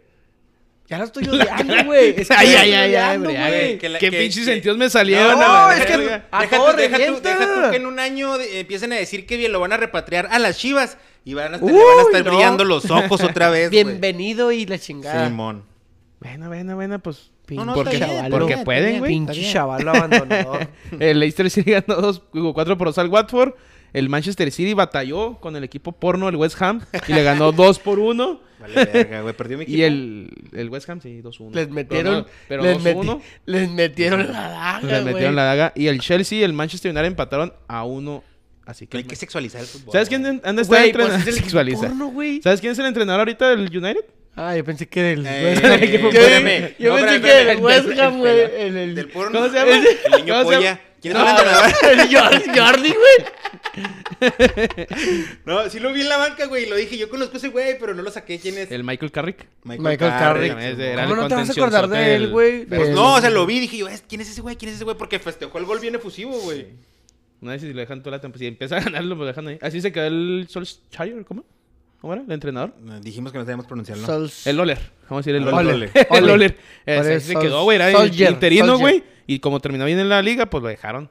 Ya lo estoy [laughs] odiando, güey. Es [laughs] que Ay, lo ay, ay, ay, güey. que la- Qué que- pinches que- sentidos me salieron. No, a la es que- Deja todo tú, deja, tú, revienta. deja tú que en un año de- empiecen a decir que bien lo van a repatriar a las chivas y van a estar, Uy, le van a estar no. brillando los ojos otra [laughs] vez. Bienvenido y la chingada. Simón. Bueno, bueno, bueno, pues. No, no, porque, bien, porque pueden, güey. Pinche bien. chavalo abandonador. El Leicester City ganó 2, 4 por 2 al Watford. El Manchester City batalló con el equipo porno, el West Ham, y le ganó 2 por 1. [laughs] Vale, verga, güey. Perdió mi equipo. Y el, el West Ham, sí, 2-1. Les metieron, Pero, les, no, meti- pero 2-1. les metieron la daga, Les metieron güey. la daga. Y el Chelsea y el Manchester United empataron a 1. Así que. Hay que sexualizar el fútbol. ¿Sabes quién anda está Güey, entrenando? pues es el [laughs] Sexualiza. porno, güey. ¿Sabes quién es el entrenador ahorita del United? Ah, yo pensé que del Eh, West Ham. eh, [laughs] Yo-. Yo No, pensé espérame, que del. West Ham, güey. el- el- Del porno. ¿Cómo se llama? El niño ¿Cómo se polla. ¿Quién es el entrenador? El Jordi, güey. [laughs] No, sí lo vi en la banca, güey. y Lo dije, yo conozco a ese güey, pero no lo saqué. ¿Quién es? El Michael Carrick. Michael Carrick. también era ¿Cómo el no te vas a acordar de él, güey? Pues no, o sea, lo vi y dije yo, "Es- ¿quién es ese güey? ¿Quién es ese güey? Porque festejó el gol bien efusivo, güey. No sé si lo dejan toda la temporada. Si empieza a ganarlo, lo dejan ahí. Así se quedó el Solskjaer, ¿cómo? ¿Cómo era? ¿El entrenador? Dijimos que no sabíamos pronunciarlo. Sols- El Oler. Vamos a decir el Oler. Oler. Oler. El Oler. Oler. Oler, así se quedó, güey. Era Solskjaer, interino, güey. Y como terminó bien en la liga, pues lo dejaron.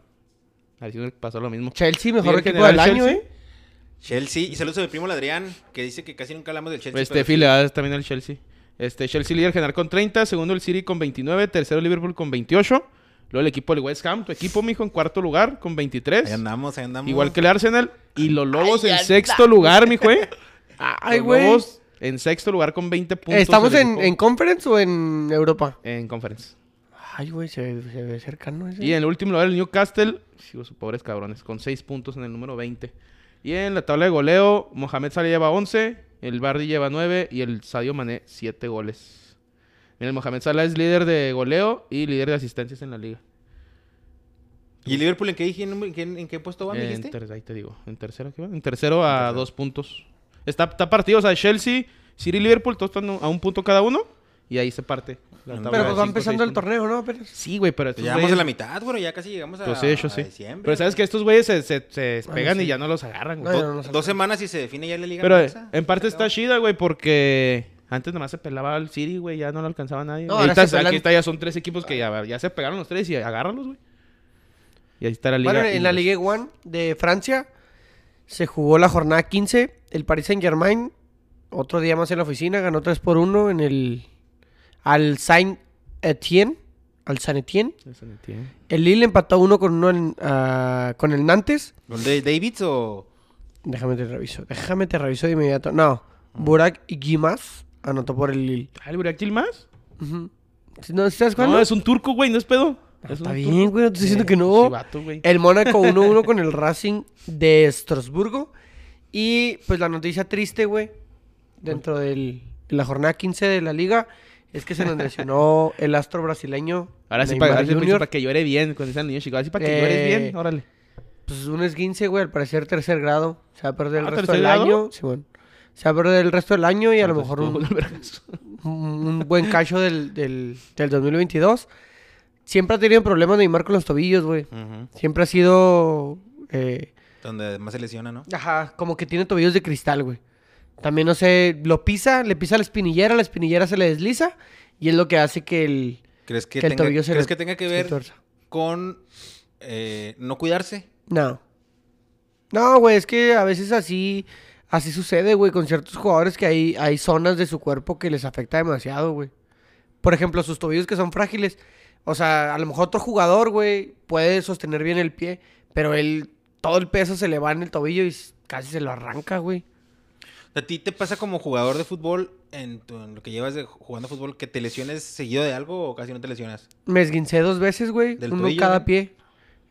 Así me pasó lo mismo. Chelsea, mejor equipo del general, año, Chelsea. ¿eh? Chelsea. Y saludos a mi primo el Adrián, que dice que casi nunca hablamos del Chelsea. Este, le da también al Chelsea. Este, Chelsea líder general con 30, segundo el City con 29, tercero Liverpool con 28. Luego el equipo del West Ham, tu equipo, mijo, en cuarto lugar con 23. Ahí andamos, ahí andamos. Igual que el Arsenal. Y los Lobos Ay, en sexto lugar, mijo, eh. Ay, Los güey. Lobos en sexto lugar con 20 puntos. ¿Estamos en, en conference o en Europa? en conference. Ay, güey, se, ve- se ve cercano ese. Y en el último lugar el Newcastle, sí, sus pobres cabrones, con 6 puntos en el número 20. Y en la tabla de goleo, Mohamed Salah lleva 11, el Bardi lleva 9 y el Sadio Mané 7 goles. Mira, el Mohamed Salah es líder de goleo y líder de asistencias en la liga. ¿Y el Liverpool en qué? ¿En qué, en qué puesto va, me En dijiste? ter- ahí te digo, en tercero, ¿qué va? En tercero a dos puntos. Está, está partido, o sea, Chelsea, City y Liverpool, todos están a un punto cada uno. Y ahí se parte. Pero Pero pues va empezando el torneo, ¿no? Apenas. Sí, güey, pero Llegamos a la mitad, bueno, ya casi llegamos a, Pues sí, a sí. diciembre. Pero sabes que estos güeyes se, se, se despegan sí. y ya no los agarran, güey. No, Do- no, no, no, dos semanas y se define ya la liga. Pero en parte está chida, güey, porque antes nomás se pelaba al City, güey, ya no lo alcanzaba nadie. No, ahorita pelan- aquí está, ya son tres equipos que ya, ya se pegaron los tres y agárralos, güey. Y ahí está la liga. Bueno, en la inglesa. Ligue 1 de Francia se jugó la jornada 15. El Paris Saint Germain, otro día más en la oficina, ganó 3 por 1 en el. Al Saint Etienne. Al Saint Etienne. No entiendo. El Lille empató 1 con 1 con el Nantes. ¿Gol de Davids o...? Déjame te reviso. Déjame te reviso de inmediato. No. Burak Guimaz anotó por el Lille. ¿Ah, el Guayaquil más? Ujú. ¿No sabes cuál? No, es un turco, güey, no es pedo. Ah, Es Está bien, güey. No te estoy diciendo que no. sí, vato, güey. El Mónaco 1-1 con el Racing de Estrasburgo. Y pues la noticia triste, güey, dentro del- de la jornada 15 de la liga, es que se nos lesionó el astro brasileño. Ahora sí, para, ahora sí, Jr.. para que llore bien, cuando dice el niño chico. Así para que Eh, llores bien, órale. Pues un esguince, güey, al parecer tercer grado. Se va a perder el Ah, resto ¿tercer del grado? año. Sí, bueno. Se va a perder el resto del año y a lo Pues, mejor un, buen cacho del, del, del 2022. Siempre ha tenido problemas Neymar con los tobillos, güey. Siempre ha sido... eh, Donde más se lesiona, ¿no? Ajá, como que tiene tobillos de cristal, güey. También, no sé, lo pisa, le pisa la espinillera, la espinillera se le desliza y es lo que hace que el, ¿Crees que, que el tobillo se ¿crees le- que tenga que ver con eh, no cuidarse? No. No, güey, es que a veces así, así sucede, güey, con ciertos jugadores que hay, hay zonas de su cuerpo que les afecta demasiado, güey. Por ejemplo, sus tobillos que son frágiles. O sea, a lo mejor otro jugador, güey, puede sostener bien el pie, pero él, todo el peso se le va en el tobillo y casi se lo arranca, güey. ¿A ti te pasa como jugador de fútbol, en, tu- en lo que llevas de jugando fútbol, que te lesiones seguido de algo o casi no te lesionas? Me esguincé dos veces, güey. Del Uno tobillo, cada ¿no? pie.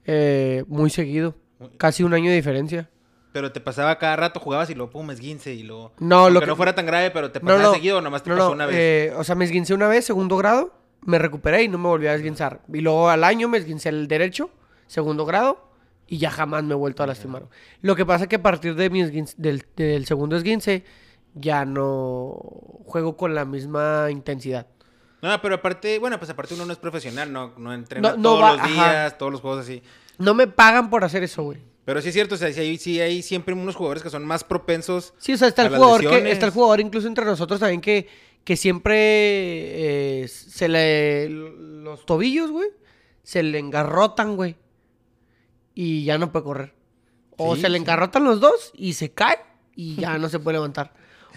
Eh, muy seguido. Casi un año de diferencia. Pero te pasaba cada rato, jugabas y luego pum, esguince y luego... No, lo que- no fuera tan grave, pero te pasaba no. seguido o nomás te pasó una vez. eh, o sea, me esguincé una vez, segundo grado. Me recuperé y no me volví a esguinzar. Y luego al año me esguincé el derecho, segundo grado. Y ya jamás me he vuelto a lastimar. Lo que pasa es que a partir de mi esguince- del, del segundo esguince, ya no juego con la misma intensidad. No, pero aparte, bueno, pues aparte uno no es profesional, no, no entrena No- no todos va- los ajá. días, todos los juegos así. No me pagan por hacer eso, güey. Pero sí es cierto, o sea, sí hay, sí hay siempre unos jugadores que son más propensos. Sí, o sea, está el jugador que, está el jugador incluso entre nosotros también que, que siempre eh, se le los tobillos, güey, se le engarrotan, güey. Y ya no puede correr. O Sí, se le sí. engarrotan los dos y se cae y ya no se puede levantar.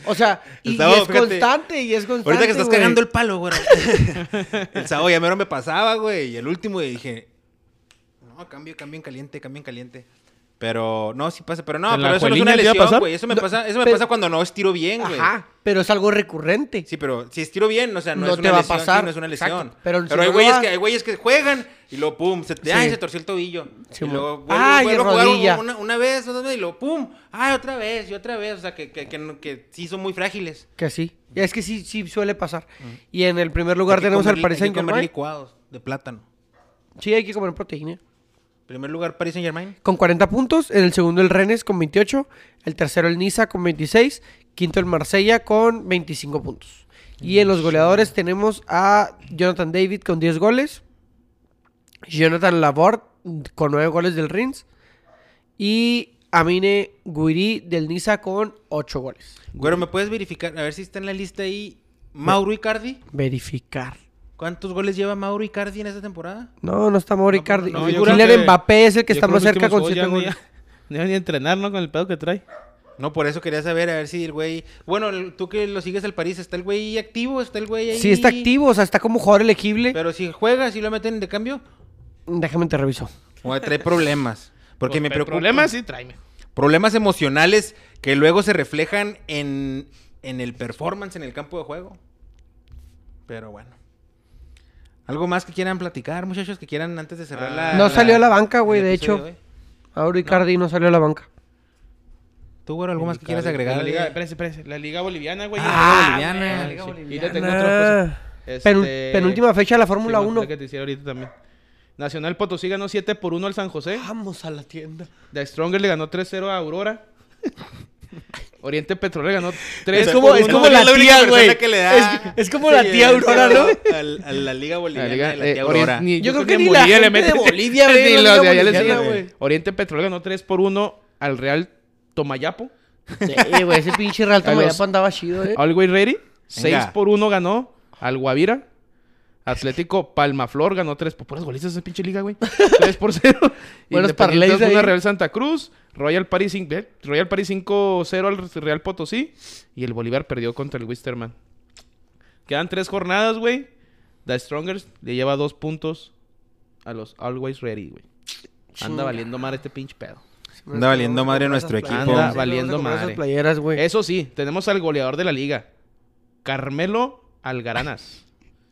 O sea, [laughs] y, y es fíjate, constante, y es constante. Ahorita que estás güey. cagando el palo, güey. [laughs] el sábado ya mero me pasaba, güey. Y el último y dije, no, cambio, cambio en caliente, cambio en caliente. Pero, no, sí pasa. Pero no, ¿En la pero eso no es una te a lesión, güey. Eso me No, pasa, eso me pero- pasa cuando no estiro bien, güey. Ajá, pero es algo recurrente. Sí, pero si estiro bien, o sea, no, No es te una va a lesión. sí, pasar. no es una Exacto. lesión. Pero Pero, si no hay, güeyes que, hay güeyes que juegan y luego, pum, se, te, Sí. ay, se torció el tobillo. Sí, y luego vuelvo, Ay, vuelvo a jugar una, una vez, otra vez, y luego, pum, ay, otra vez, y otra vez. O sea, que, que, que, sí son muy frágiles. Que sí. Es que sí, sí suele pasar. Y en el primer lugar tenemos comer- al Paris hay que Saint comer Germain. licuados de plátano. Sí, hay que comer proteína. Primer lugar, Paris Saint Germain. Con 40 puntos. En el segundo el Rennes con 28. El tercero el Niza con 26. Quinto el Marsella con 25 puntos. Y en los goleadores tenemos a Jonathan David con 10 goles. Jonathan Laborde con 9 goles del Rennes. Y Amine Guiri del Niza con 8 goles. Güero, ¿me puedes verificar? A ver si está en la lista ahí. Mauro Icardi. Verificar. ¿Cuántos goles lleva Mauro Icardi en esta temporada? No, no está Mauro pero Icardi. no, Kylian que- Mbappé es el que está más cerca con últimos 7 juegos ya goles. [laughs] Ni, entrenar, ¿no? Con el pedo que trae. No, por eso quería saber, a ver si el güey... Bueno, el- tú que lo sigues al París, ¿está el güey activo? ¿Está el güey ahí? Sí, está activo, o sea, está como jugador elegible. Pero si juega, si lo meten de cambio, Déjame te reviso. o trae problemas. Porque Pues, me preocupa. Problemas sí, tráeme. Problemas emocionales que luego se reflejan en, en el performance en el campo de juego. Pero bueno. ¿Algo más que quieran platicar, muchachos? Que quieran antes de cerrar Ah. la... No salió a la banca, güey, de hecho. hoy? Mauro Icardi no salió a la banca. ¿Tú, güero, algo más que quieras La agregar? Liga, de- espérense, espérense. La Liga Boliviana, güey. Ah, ya- boliviana. Ah, Liga sí. boliviana. Y te tengo otra cosa. Este- penúltima fecha de la Fórmula Sí, 1. la que te hiciera ahorita también. Nacional Potosí ganó 7 por 1 al San José. Vamos a la tienda. The Stronger le ganó 3-0 a Aurora. [laughs] Oriente Petrolero ganó [laughs] 3 Es como, por es 1. como la tía, güey. que le da Es, es como la tía Aurora, ¿no? [laughs] Al- A la Liga Boliviana La Liga, de la tía Orient- Aurora. ni- Yo creo que ni la Bolivia gente de [laughs] güey. Oriente Petrolero ganó 3 por 1 al Real Tomayapo. Sí, güey, ese pinche Real Tomayapo andaba chido, eh. Always Ready. 6 Venga. por 1 ganó al Guavira. Atlético Palmaflor ganó 3 por puras golistas esa pinche liga, güey. [laughs] 3 por 0. [laughs] Buenos Osuna, ahí. Real Santa Cruz. Royal Paris, ¿eh? Royal Paris 5-0 al Real Potosí. Y el Bolívar perdió contra el Wisterman. Quedan 3 jornadas, güey. The Strongers le lleva 2 puntos a los Always Ready, güey. Anda valiendo mal este pinche pedo. Anda valiendo madre nuestro equipo. Anda valiendo madre. esas playeras, güey. Eso sí, tenemos al goleador de la liga. Carmelo Algaranas.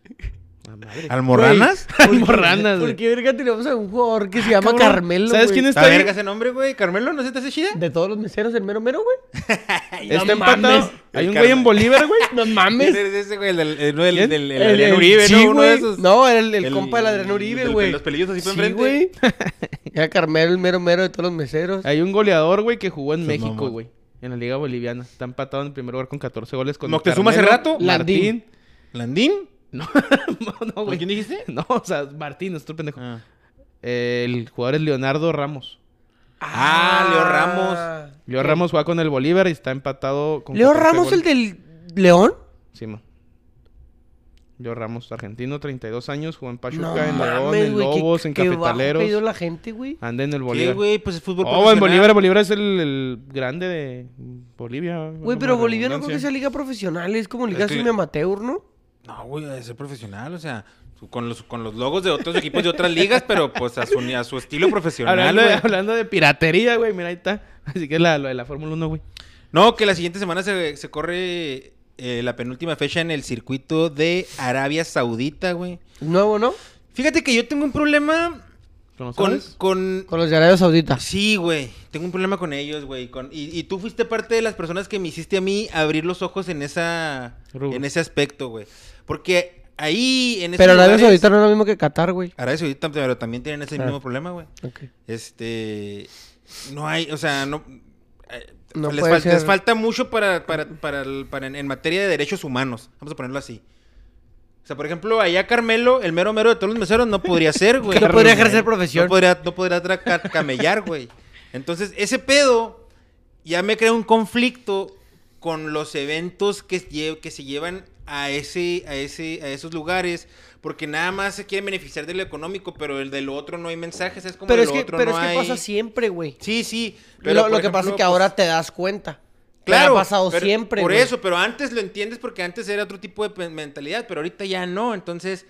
[laughs] Madre. ¿Almorranas? Almorranas, ¿Por güey. qué verga tenemos a un jugador que se llama cabrón. Carmelo, ¿Sabes quién es? ¿Está Está ahí. verga ese nombre, güey? ¿Carmelo no se te hace chida? De todos los meseros, el mero mero, güey. [laughs] Está empatado. Hay un güey en. Bolívar, güey. [laughs] No ¿Quién mames. ese, güey? El del, el, el, ¿Quién? del- el El- Adrián Uribe, sí, ¿no? Uno güey. de esos. No, era el, compa del Adrián Uribe, güey. Los pelillos así por Sí, enfrente. güey. [laughs] Era Carmelo, el mero mero de todos los meseros. Hay un goleador, güey, que jugó en México, güey. En la liga boliviana. Está empatado en el primer lugar con 14 goles con ¿Moctezuma hace rato? Martín. ¿Landín? No, [laughs] no, no, ¿Con güey. quién dijiste? No, o sea, Martín, estoy pendejo. Ah. El jugador es Leonardo Ramos. Ah, Leo Ramos. Leo Ramos juega con el Bolívar y está empatado con ¿Leo 14 Ramos, el del León? Sí, man. Leo Ramos, argentino, 32 años, jugó en Pachuca, No en León, mames, en qué- Lobos, en qué bajo Cafetaleros. la gente, güey. Anda en el ¿Qué, Bolívar. güey? Pues es fútbol Oh, en profesional. Bolívar, Bolívar es el, el grande de Bolivia. Güey, pero Bolivia no creo que sea liga profesional, es como liga Es que- semi-amateur, ¿no? No, güey, debe ser profesional, o sea, con los, con los logos de otros equipos de otras ligas, pero pues a su, a su estilo profesional, Hablando de, hablando de piratería, güey, mira, ahí está. Así que la, lo de la Fórmula 1, güey. No, que la siguiente semana se, se corre eh, la penúltima fecha en el circuito de Arabia Saudita, güey. Nuevo, ¿no? Fíjate que yo tengo un problema ¿Con los con... con... Con los de Arabia Saudita. Sí, güey. Tengo un problema con ellos, güey. Con... Y, y tú fuiste parte de las personas que me hiciste a mí abrir los ojos en esa... En ese aspecto, güey. Porque ahí, en esos Pero Arabia lugares- Saudita no es lo mismo que Qatar, güey. Arabia Saudita, pero también tienen ese Ah. mismo problema, güey. Ok. Este. No hay, o sea, no. eh, No les, puede fal- ser. les falta mucho para, para, para, el- para en, en materia de derechos humanos. Vamos a ponerlo así. O sea, por ejemplo, allá Carmelo, el mero mero de todos los meseros, no podría ser, [laughs] güey. No podría ejercer profesión. No podría, no podría camellar, güey. Entonces, ese pedo ya me crea un conflicto con los eventos que se llevan a ese, a ese, a esos lugares. Porque nada más se quieren beneficiar de lo económico, pero el de lo otro no hay mensajes. Es como Pero de es lo que, otro pero no es que hay. pasa siempre, güey. Sí, sí. Lo, por lo que pasa es que pues, ahora te das cuenta. Pero Claro. ha pasado pero- siempre, Por güey. eso, pero antes lo entiendes porque antes era otro tipo de mentalidad, pero ahorita ya no. Entonces,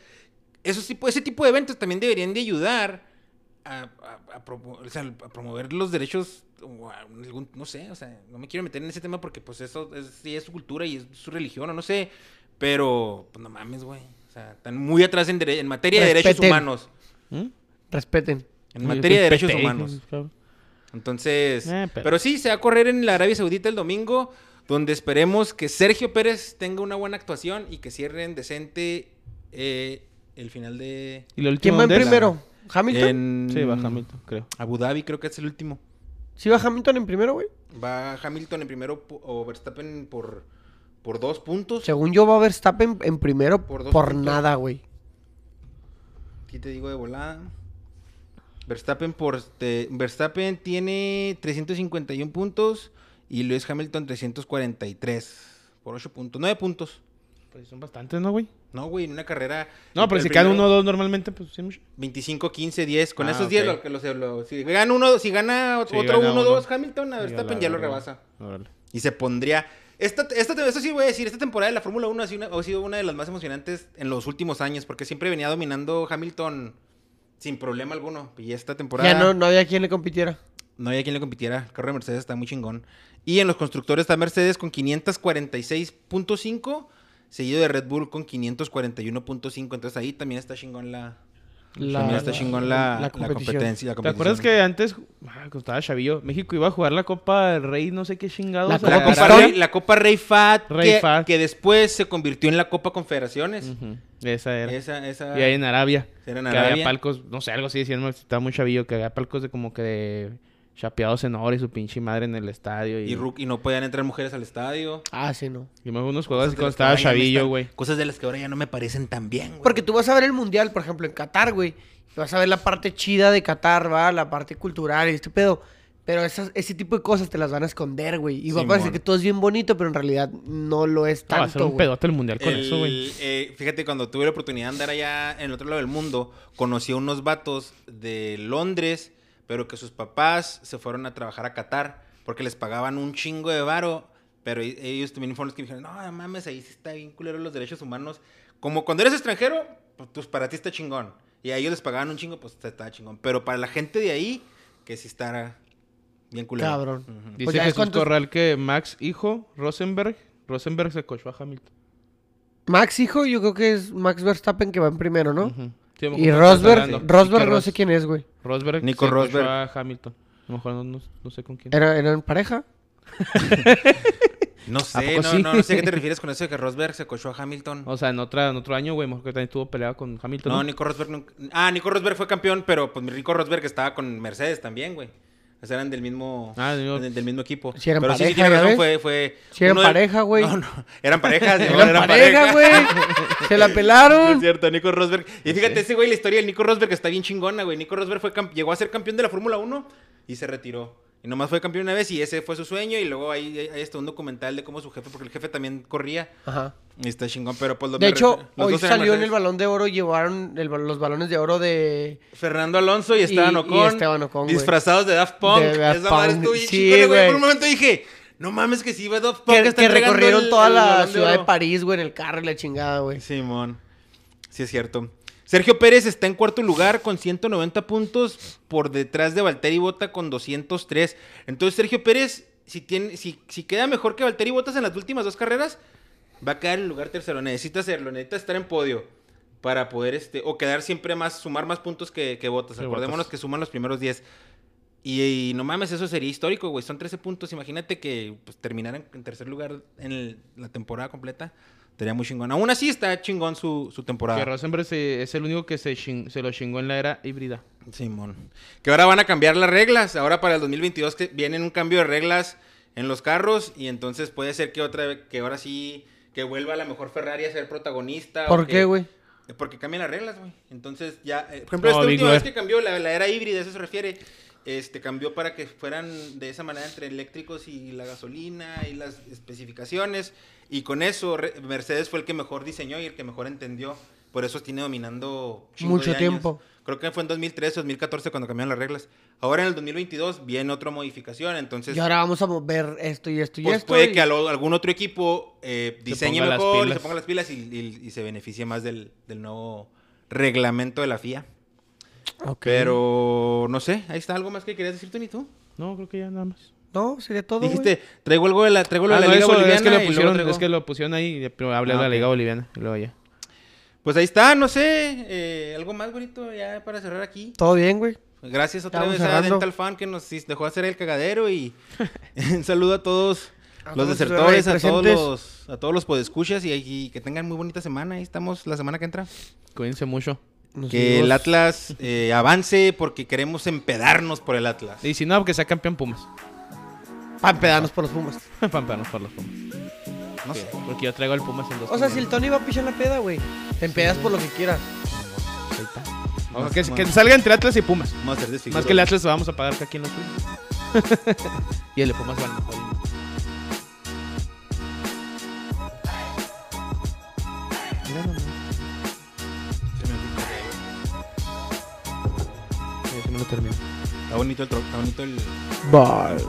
esos tipo, ese tipo de eventos también deberían de ayudar a, a- a promo- o sea, a promover los derechos, o a algún- no sé, o sea, no me quiero meter en ese tema porque pues eso es, sí es su cultura y es su religión o no sé, pero pues no mames, güey. O sea, están muy atrás en, dere- en materia de derechos humanos. ¿Mm? Respeten. En materia de derechos humanos. [laughs] Entonces, Eh, pero... pero- sí, se va a correr en la Arabia Saudita el domingo, donde esperemos que Sergio Pérez tenga una buena actuación y que cierren decente eh, el final de... ¿Y última ¿Quién va en primero? ¿Hamilton? En Sí, va Hamilton, creo. Abu Dhabi creo que es el último. ¿Sí va Hamilton en primero, güey? Va Hamilton en primero o Verstappen por, por dos puntos. Según yo va Verstappen en primero Por por, nada, güey. Aquí te digo de volada. Verstappen por este, Verstappen tiene 351 puntos y Lewis Hamilton 343 por 8 puntos, 9 puntos. Pues son bastantes, ¿no, güey? No, güey, en una carrera. No, pero si quedan primero, uno o dos normalmente, pues sí. mucho. 25, 15, 10. Con Ah, esos 10, ok. lo, que los, lo- si gana uno, si gana Sí, otro gana 1, uno. 2, Hamilton, a Sí, Verstappen la ya lo rebasa. Órale. Y se pondría. Esta, esta, esto sí voy a decir, esta temporada de la Fórmula 1 ha sido, una, ha sido una de las más emocionantes en los últimos años, porque siempre venía dominando Hamilton sin problema alguno. Y esta temporada. Ya no, no había quien le compitiera. No había quien le compitiera. El carro de Mercedes está muy chingón. Y en los constructores está Mercedes con 546.5, seguido de Red Bull con 541.5. Entonces ahí también está chingón la, La, también está chingón la, la competición. competencia. la ¿Te acuerdas que antes, ah, cuando estaba chavillo, México iba a jugar la Copa del Rey, no sé qué chingados? La Copa La Copa, Pistón? Rey, la Copa Rey Fat, Rey que, Fat. que después se convirtió en la Copa Confederaciones. Esa era. Esa, esa... Y ahí en Arabia. Era en que había palcos, no sé, algo así decían, estaba muy chavillo, que había palcos de como que de chapeados en oro y su pinche madre en el estadio. Y, Y, ru- y no podían entrar mujeres al estadio. Ah, sí, no. y me unos de cuando estaba chavillo, güey. Cosas de las que ahora ya no me parecen tan bien, güey. Porque tú vas a ver el mundial, por ejemplo, en Qatar, güey. y vas a ver la parte chida de Qatar, va, la parte cultural y este pedo. Pero esas, ese tipo de cosas te las van a esconder, güey. Y va a parecer que todo es bien bonito, pero en realidad no lo es No, va a ser tanto, un güey. pedote el mundial con El- eso, güey. eh, fíjate, cuando tuve la oportunidad de andar allá en el otro lado del mundo, conocí a unos vatos de Londres, pero que sus papás se fueron a trabajar a Qatar porque les pagaban un chingo de varo. Pero e- ellos también fueron los que dijeron, no, mames, ahí sí está bien culero los derechos humanos. Como cuando eres extranjero, pues pues, para ti está chingón. Y a ellos les pagaban un chingo, pues está chingón. Pero para la gente de ahí, que sí estará bien culero. Cabrón. Ujú. Dice Pues Jesús cuántos- Corral que Max, hijo, Rosenberg, Rosenberg se cochó a Hamilton. Max, hijo, yo creo que es Max Verstappen que va en primero, ¿no? Ujú. Sí, Y Rosberg. Rosberg no sé quién es, güey. Rosberg Nico se Rosberg. cochó a Hamilton. A lo mejor no, no- no sé con quién. ¿Era, ¿Eran pareja? [laughs] No ¿A sé, no, sí? no, no sé a qué te [laughs] refieres con eso de que Rosberg se cochó a Hamilton. O sea, en, otra, en otro año, güey, mejor que también estuvo peleado con Hamilton. No, ¿no? Nico Rosberg nunca... Ah, Nico Rosberg fue campeón, pero pues Nico Rosberg estaba con Mercedes también, güey. O sea, eran del mismo, Ah, del mismo- del, del mismo equipo. Sí eran pero sí, sí, pareja, tiene fue... fue Sí eran pareja, güey. No, no, eran parejas. [laughs] Eran pareja, güey. Se la [laughs] Es pelaron. cierto, Nico Rosberg. Y fíjate, ese güey, la historia del Nico Rosberg está bien chingona, güey. Nico Rosberg fue llegó a ser campeón de la Fórmula 1 y se retiró. Y nomás fue campeón una vez y ese fue su sueño. Y luego ahí hay está un documental de cómo su jefe, porque el jefe también corría. Ajá. Y está chingón, pero pues lo De hecho, hoy salió en el balón de oro, llevaron el los balones de oro de... Fernando Alonso y Esteban Y- y Ocon. Esteban Ocon. Disfrazados de Daft Punk. De Daft Esa madre estuvo sí. Por un momento dije, no mames que sí, va Daft Punk. Que, recorrieron el- toda el la de ciudad de. París, güey, en el carro y la chingada, güey. Simón. Sí, es cierto. Sergio Pérez está en cuarto lugar con 190 puntos por detrás de Valtteri Bota con 203. Entonces, Sergio Pérez, si, tiene, si, si queda mejor que Valtteri Botas en las últimas dos carreras, va a quedar en lugar tercero. Necesita hacerlo, necesita estar en podio para poder, este, o quedar siempre más, sumar más puntos que, que Botas. Acordémonos que suman los primeros 10. Y, y no mames, eso sería histórico, güey. Son 13 puntos. Imagínate que pues, terminaran en tercer lugar en el- la temporada completa. Estaría muy chingón. Aún así está chingón su, su temporada. Que Rosenberg se- es el único que se, lo chingó en la era híbrida. Simón. Que ahora van a cambiar las reglas. Ahora para el 2022 que vienen un cambio de reglas en los carros. Y entonces puede ser que otra vez, que ahora sí, que vuelva a la mejor Ferrari a ser protagonista. ¿Por qué, güey? Porque cambian las reglas, güey. Entonces ya, eh, por ejemplo, No, esta última vez Bear. que cambió, la, la era híbrida, a eso se refiere, este, cambió para que fueran de esa manera entre eléctricos y la gasolina y las especificaciones. Y con eso Mercedes fue el que mejor diseñó y el que mejor entendió. Por eso tiene dominando Mucho de años. tiempo. Creo que fue en 2013, 2014 cuando cambiaron las reglas. Ahora en el 2022 viene otra modificación, entonces... Y ahora vamos a ver esto y esto y Pues esto. puede y- que algún otro equipo eh, diseñe mejor se ponga las pilas y, y- y se beneficie más del, del nuevo reglamento de la FIA. Pero no sé, ahí está algo más que querías decir tú ni tú. No, creo que ya nada más. No, sería todo, Dijiste, traigo algo de la, traigo Ah, de la no, Liga eso, Boliviana es que lo pusieron, traigo- es que lo pusieron ahí, pero hablé Ah, de la. Liga Boliviana y luego ya. Pues ahí está, no sé, eh, algo más bonito ya para cerrar aquí. Todo bien, güey. Gracias otra Estamos vez a cerrando. Dental Fan que nos dejó hacer el cagadero y [laughs] un saludo a todos A los desertores, a todos los, a todos los podescuchas y, y que tengan muy bonita semana. Ahí estamos la semana que entra. Cuídense mucho. Nos Que el. Atlas eh, avance porque queremos empedarnos por el Atlas. Y si no, que sea campeón Pumas. Pa' empedarnos por los Pumas. [laughs] Pampearnos por los Pumas. No Sí, sé. Porque yo traigo el Pumas en dos. O sea, si el Tony va a pichar la peda, güey. Te empedas por lo que quieras. Vamos, que, que salga entre Atlas y Pumas. Vamos a hacer desfiguro. Más que el Atlas lo vamos a pagar que aquí en los suyos. [laughs] y el de Pumas va mejor. Mira nomás. Lo termino. Está bonito el tro- está bonito el. Bye.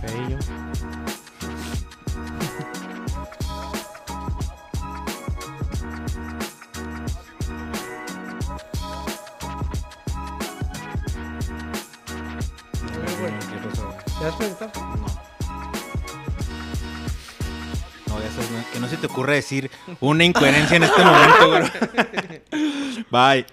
Feillo. ¿Qué pasó? ¿Te vas a preguntar? No, ya sabes, no- que no se te ocurra decir una incoherencia en este momento, bro. [laughs] Bye.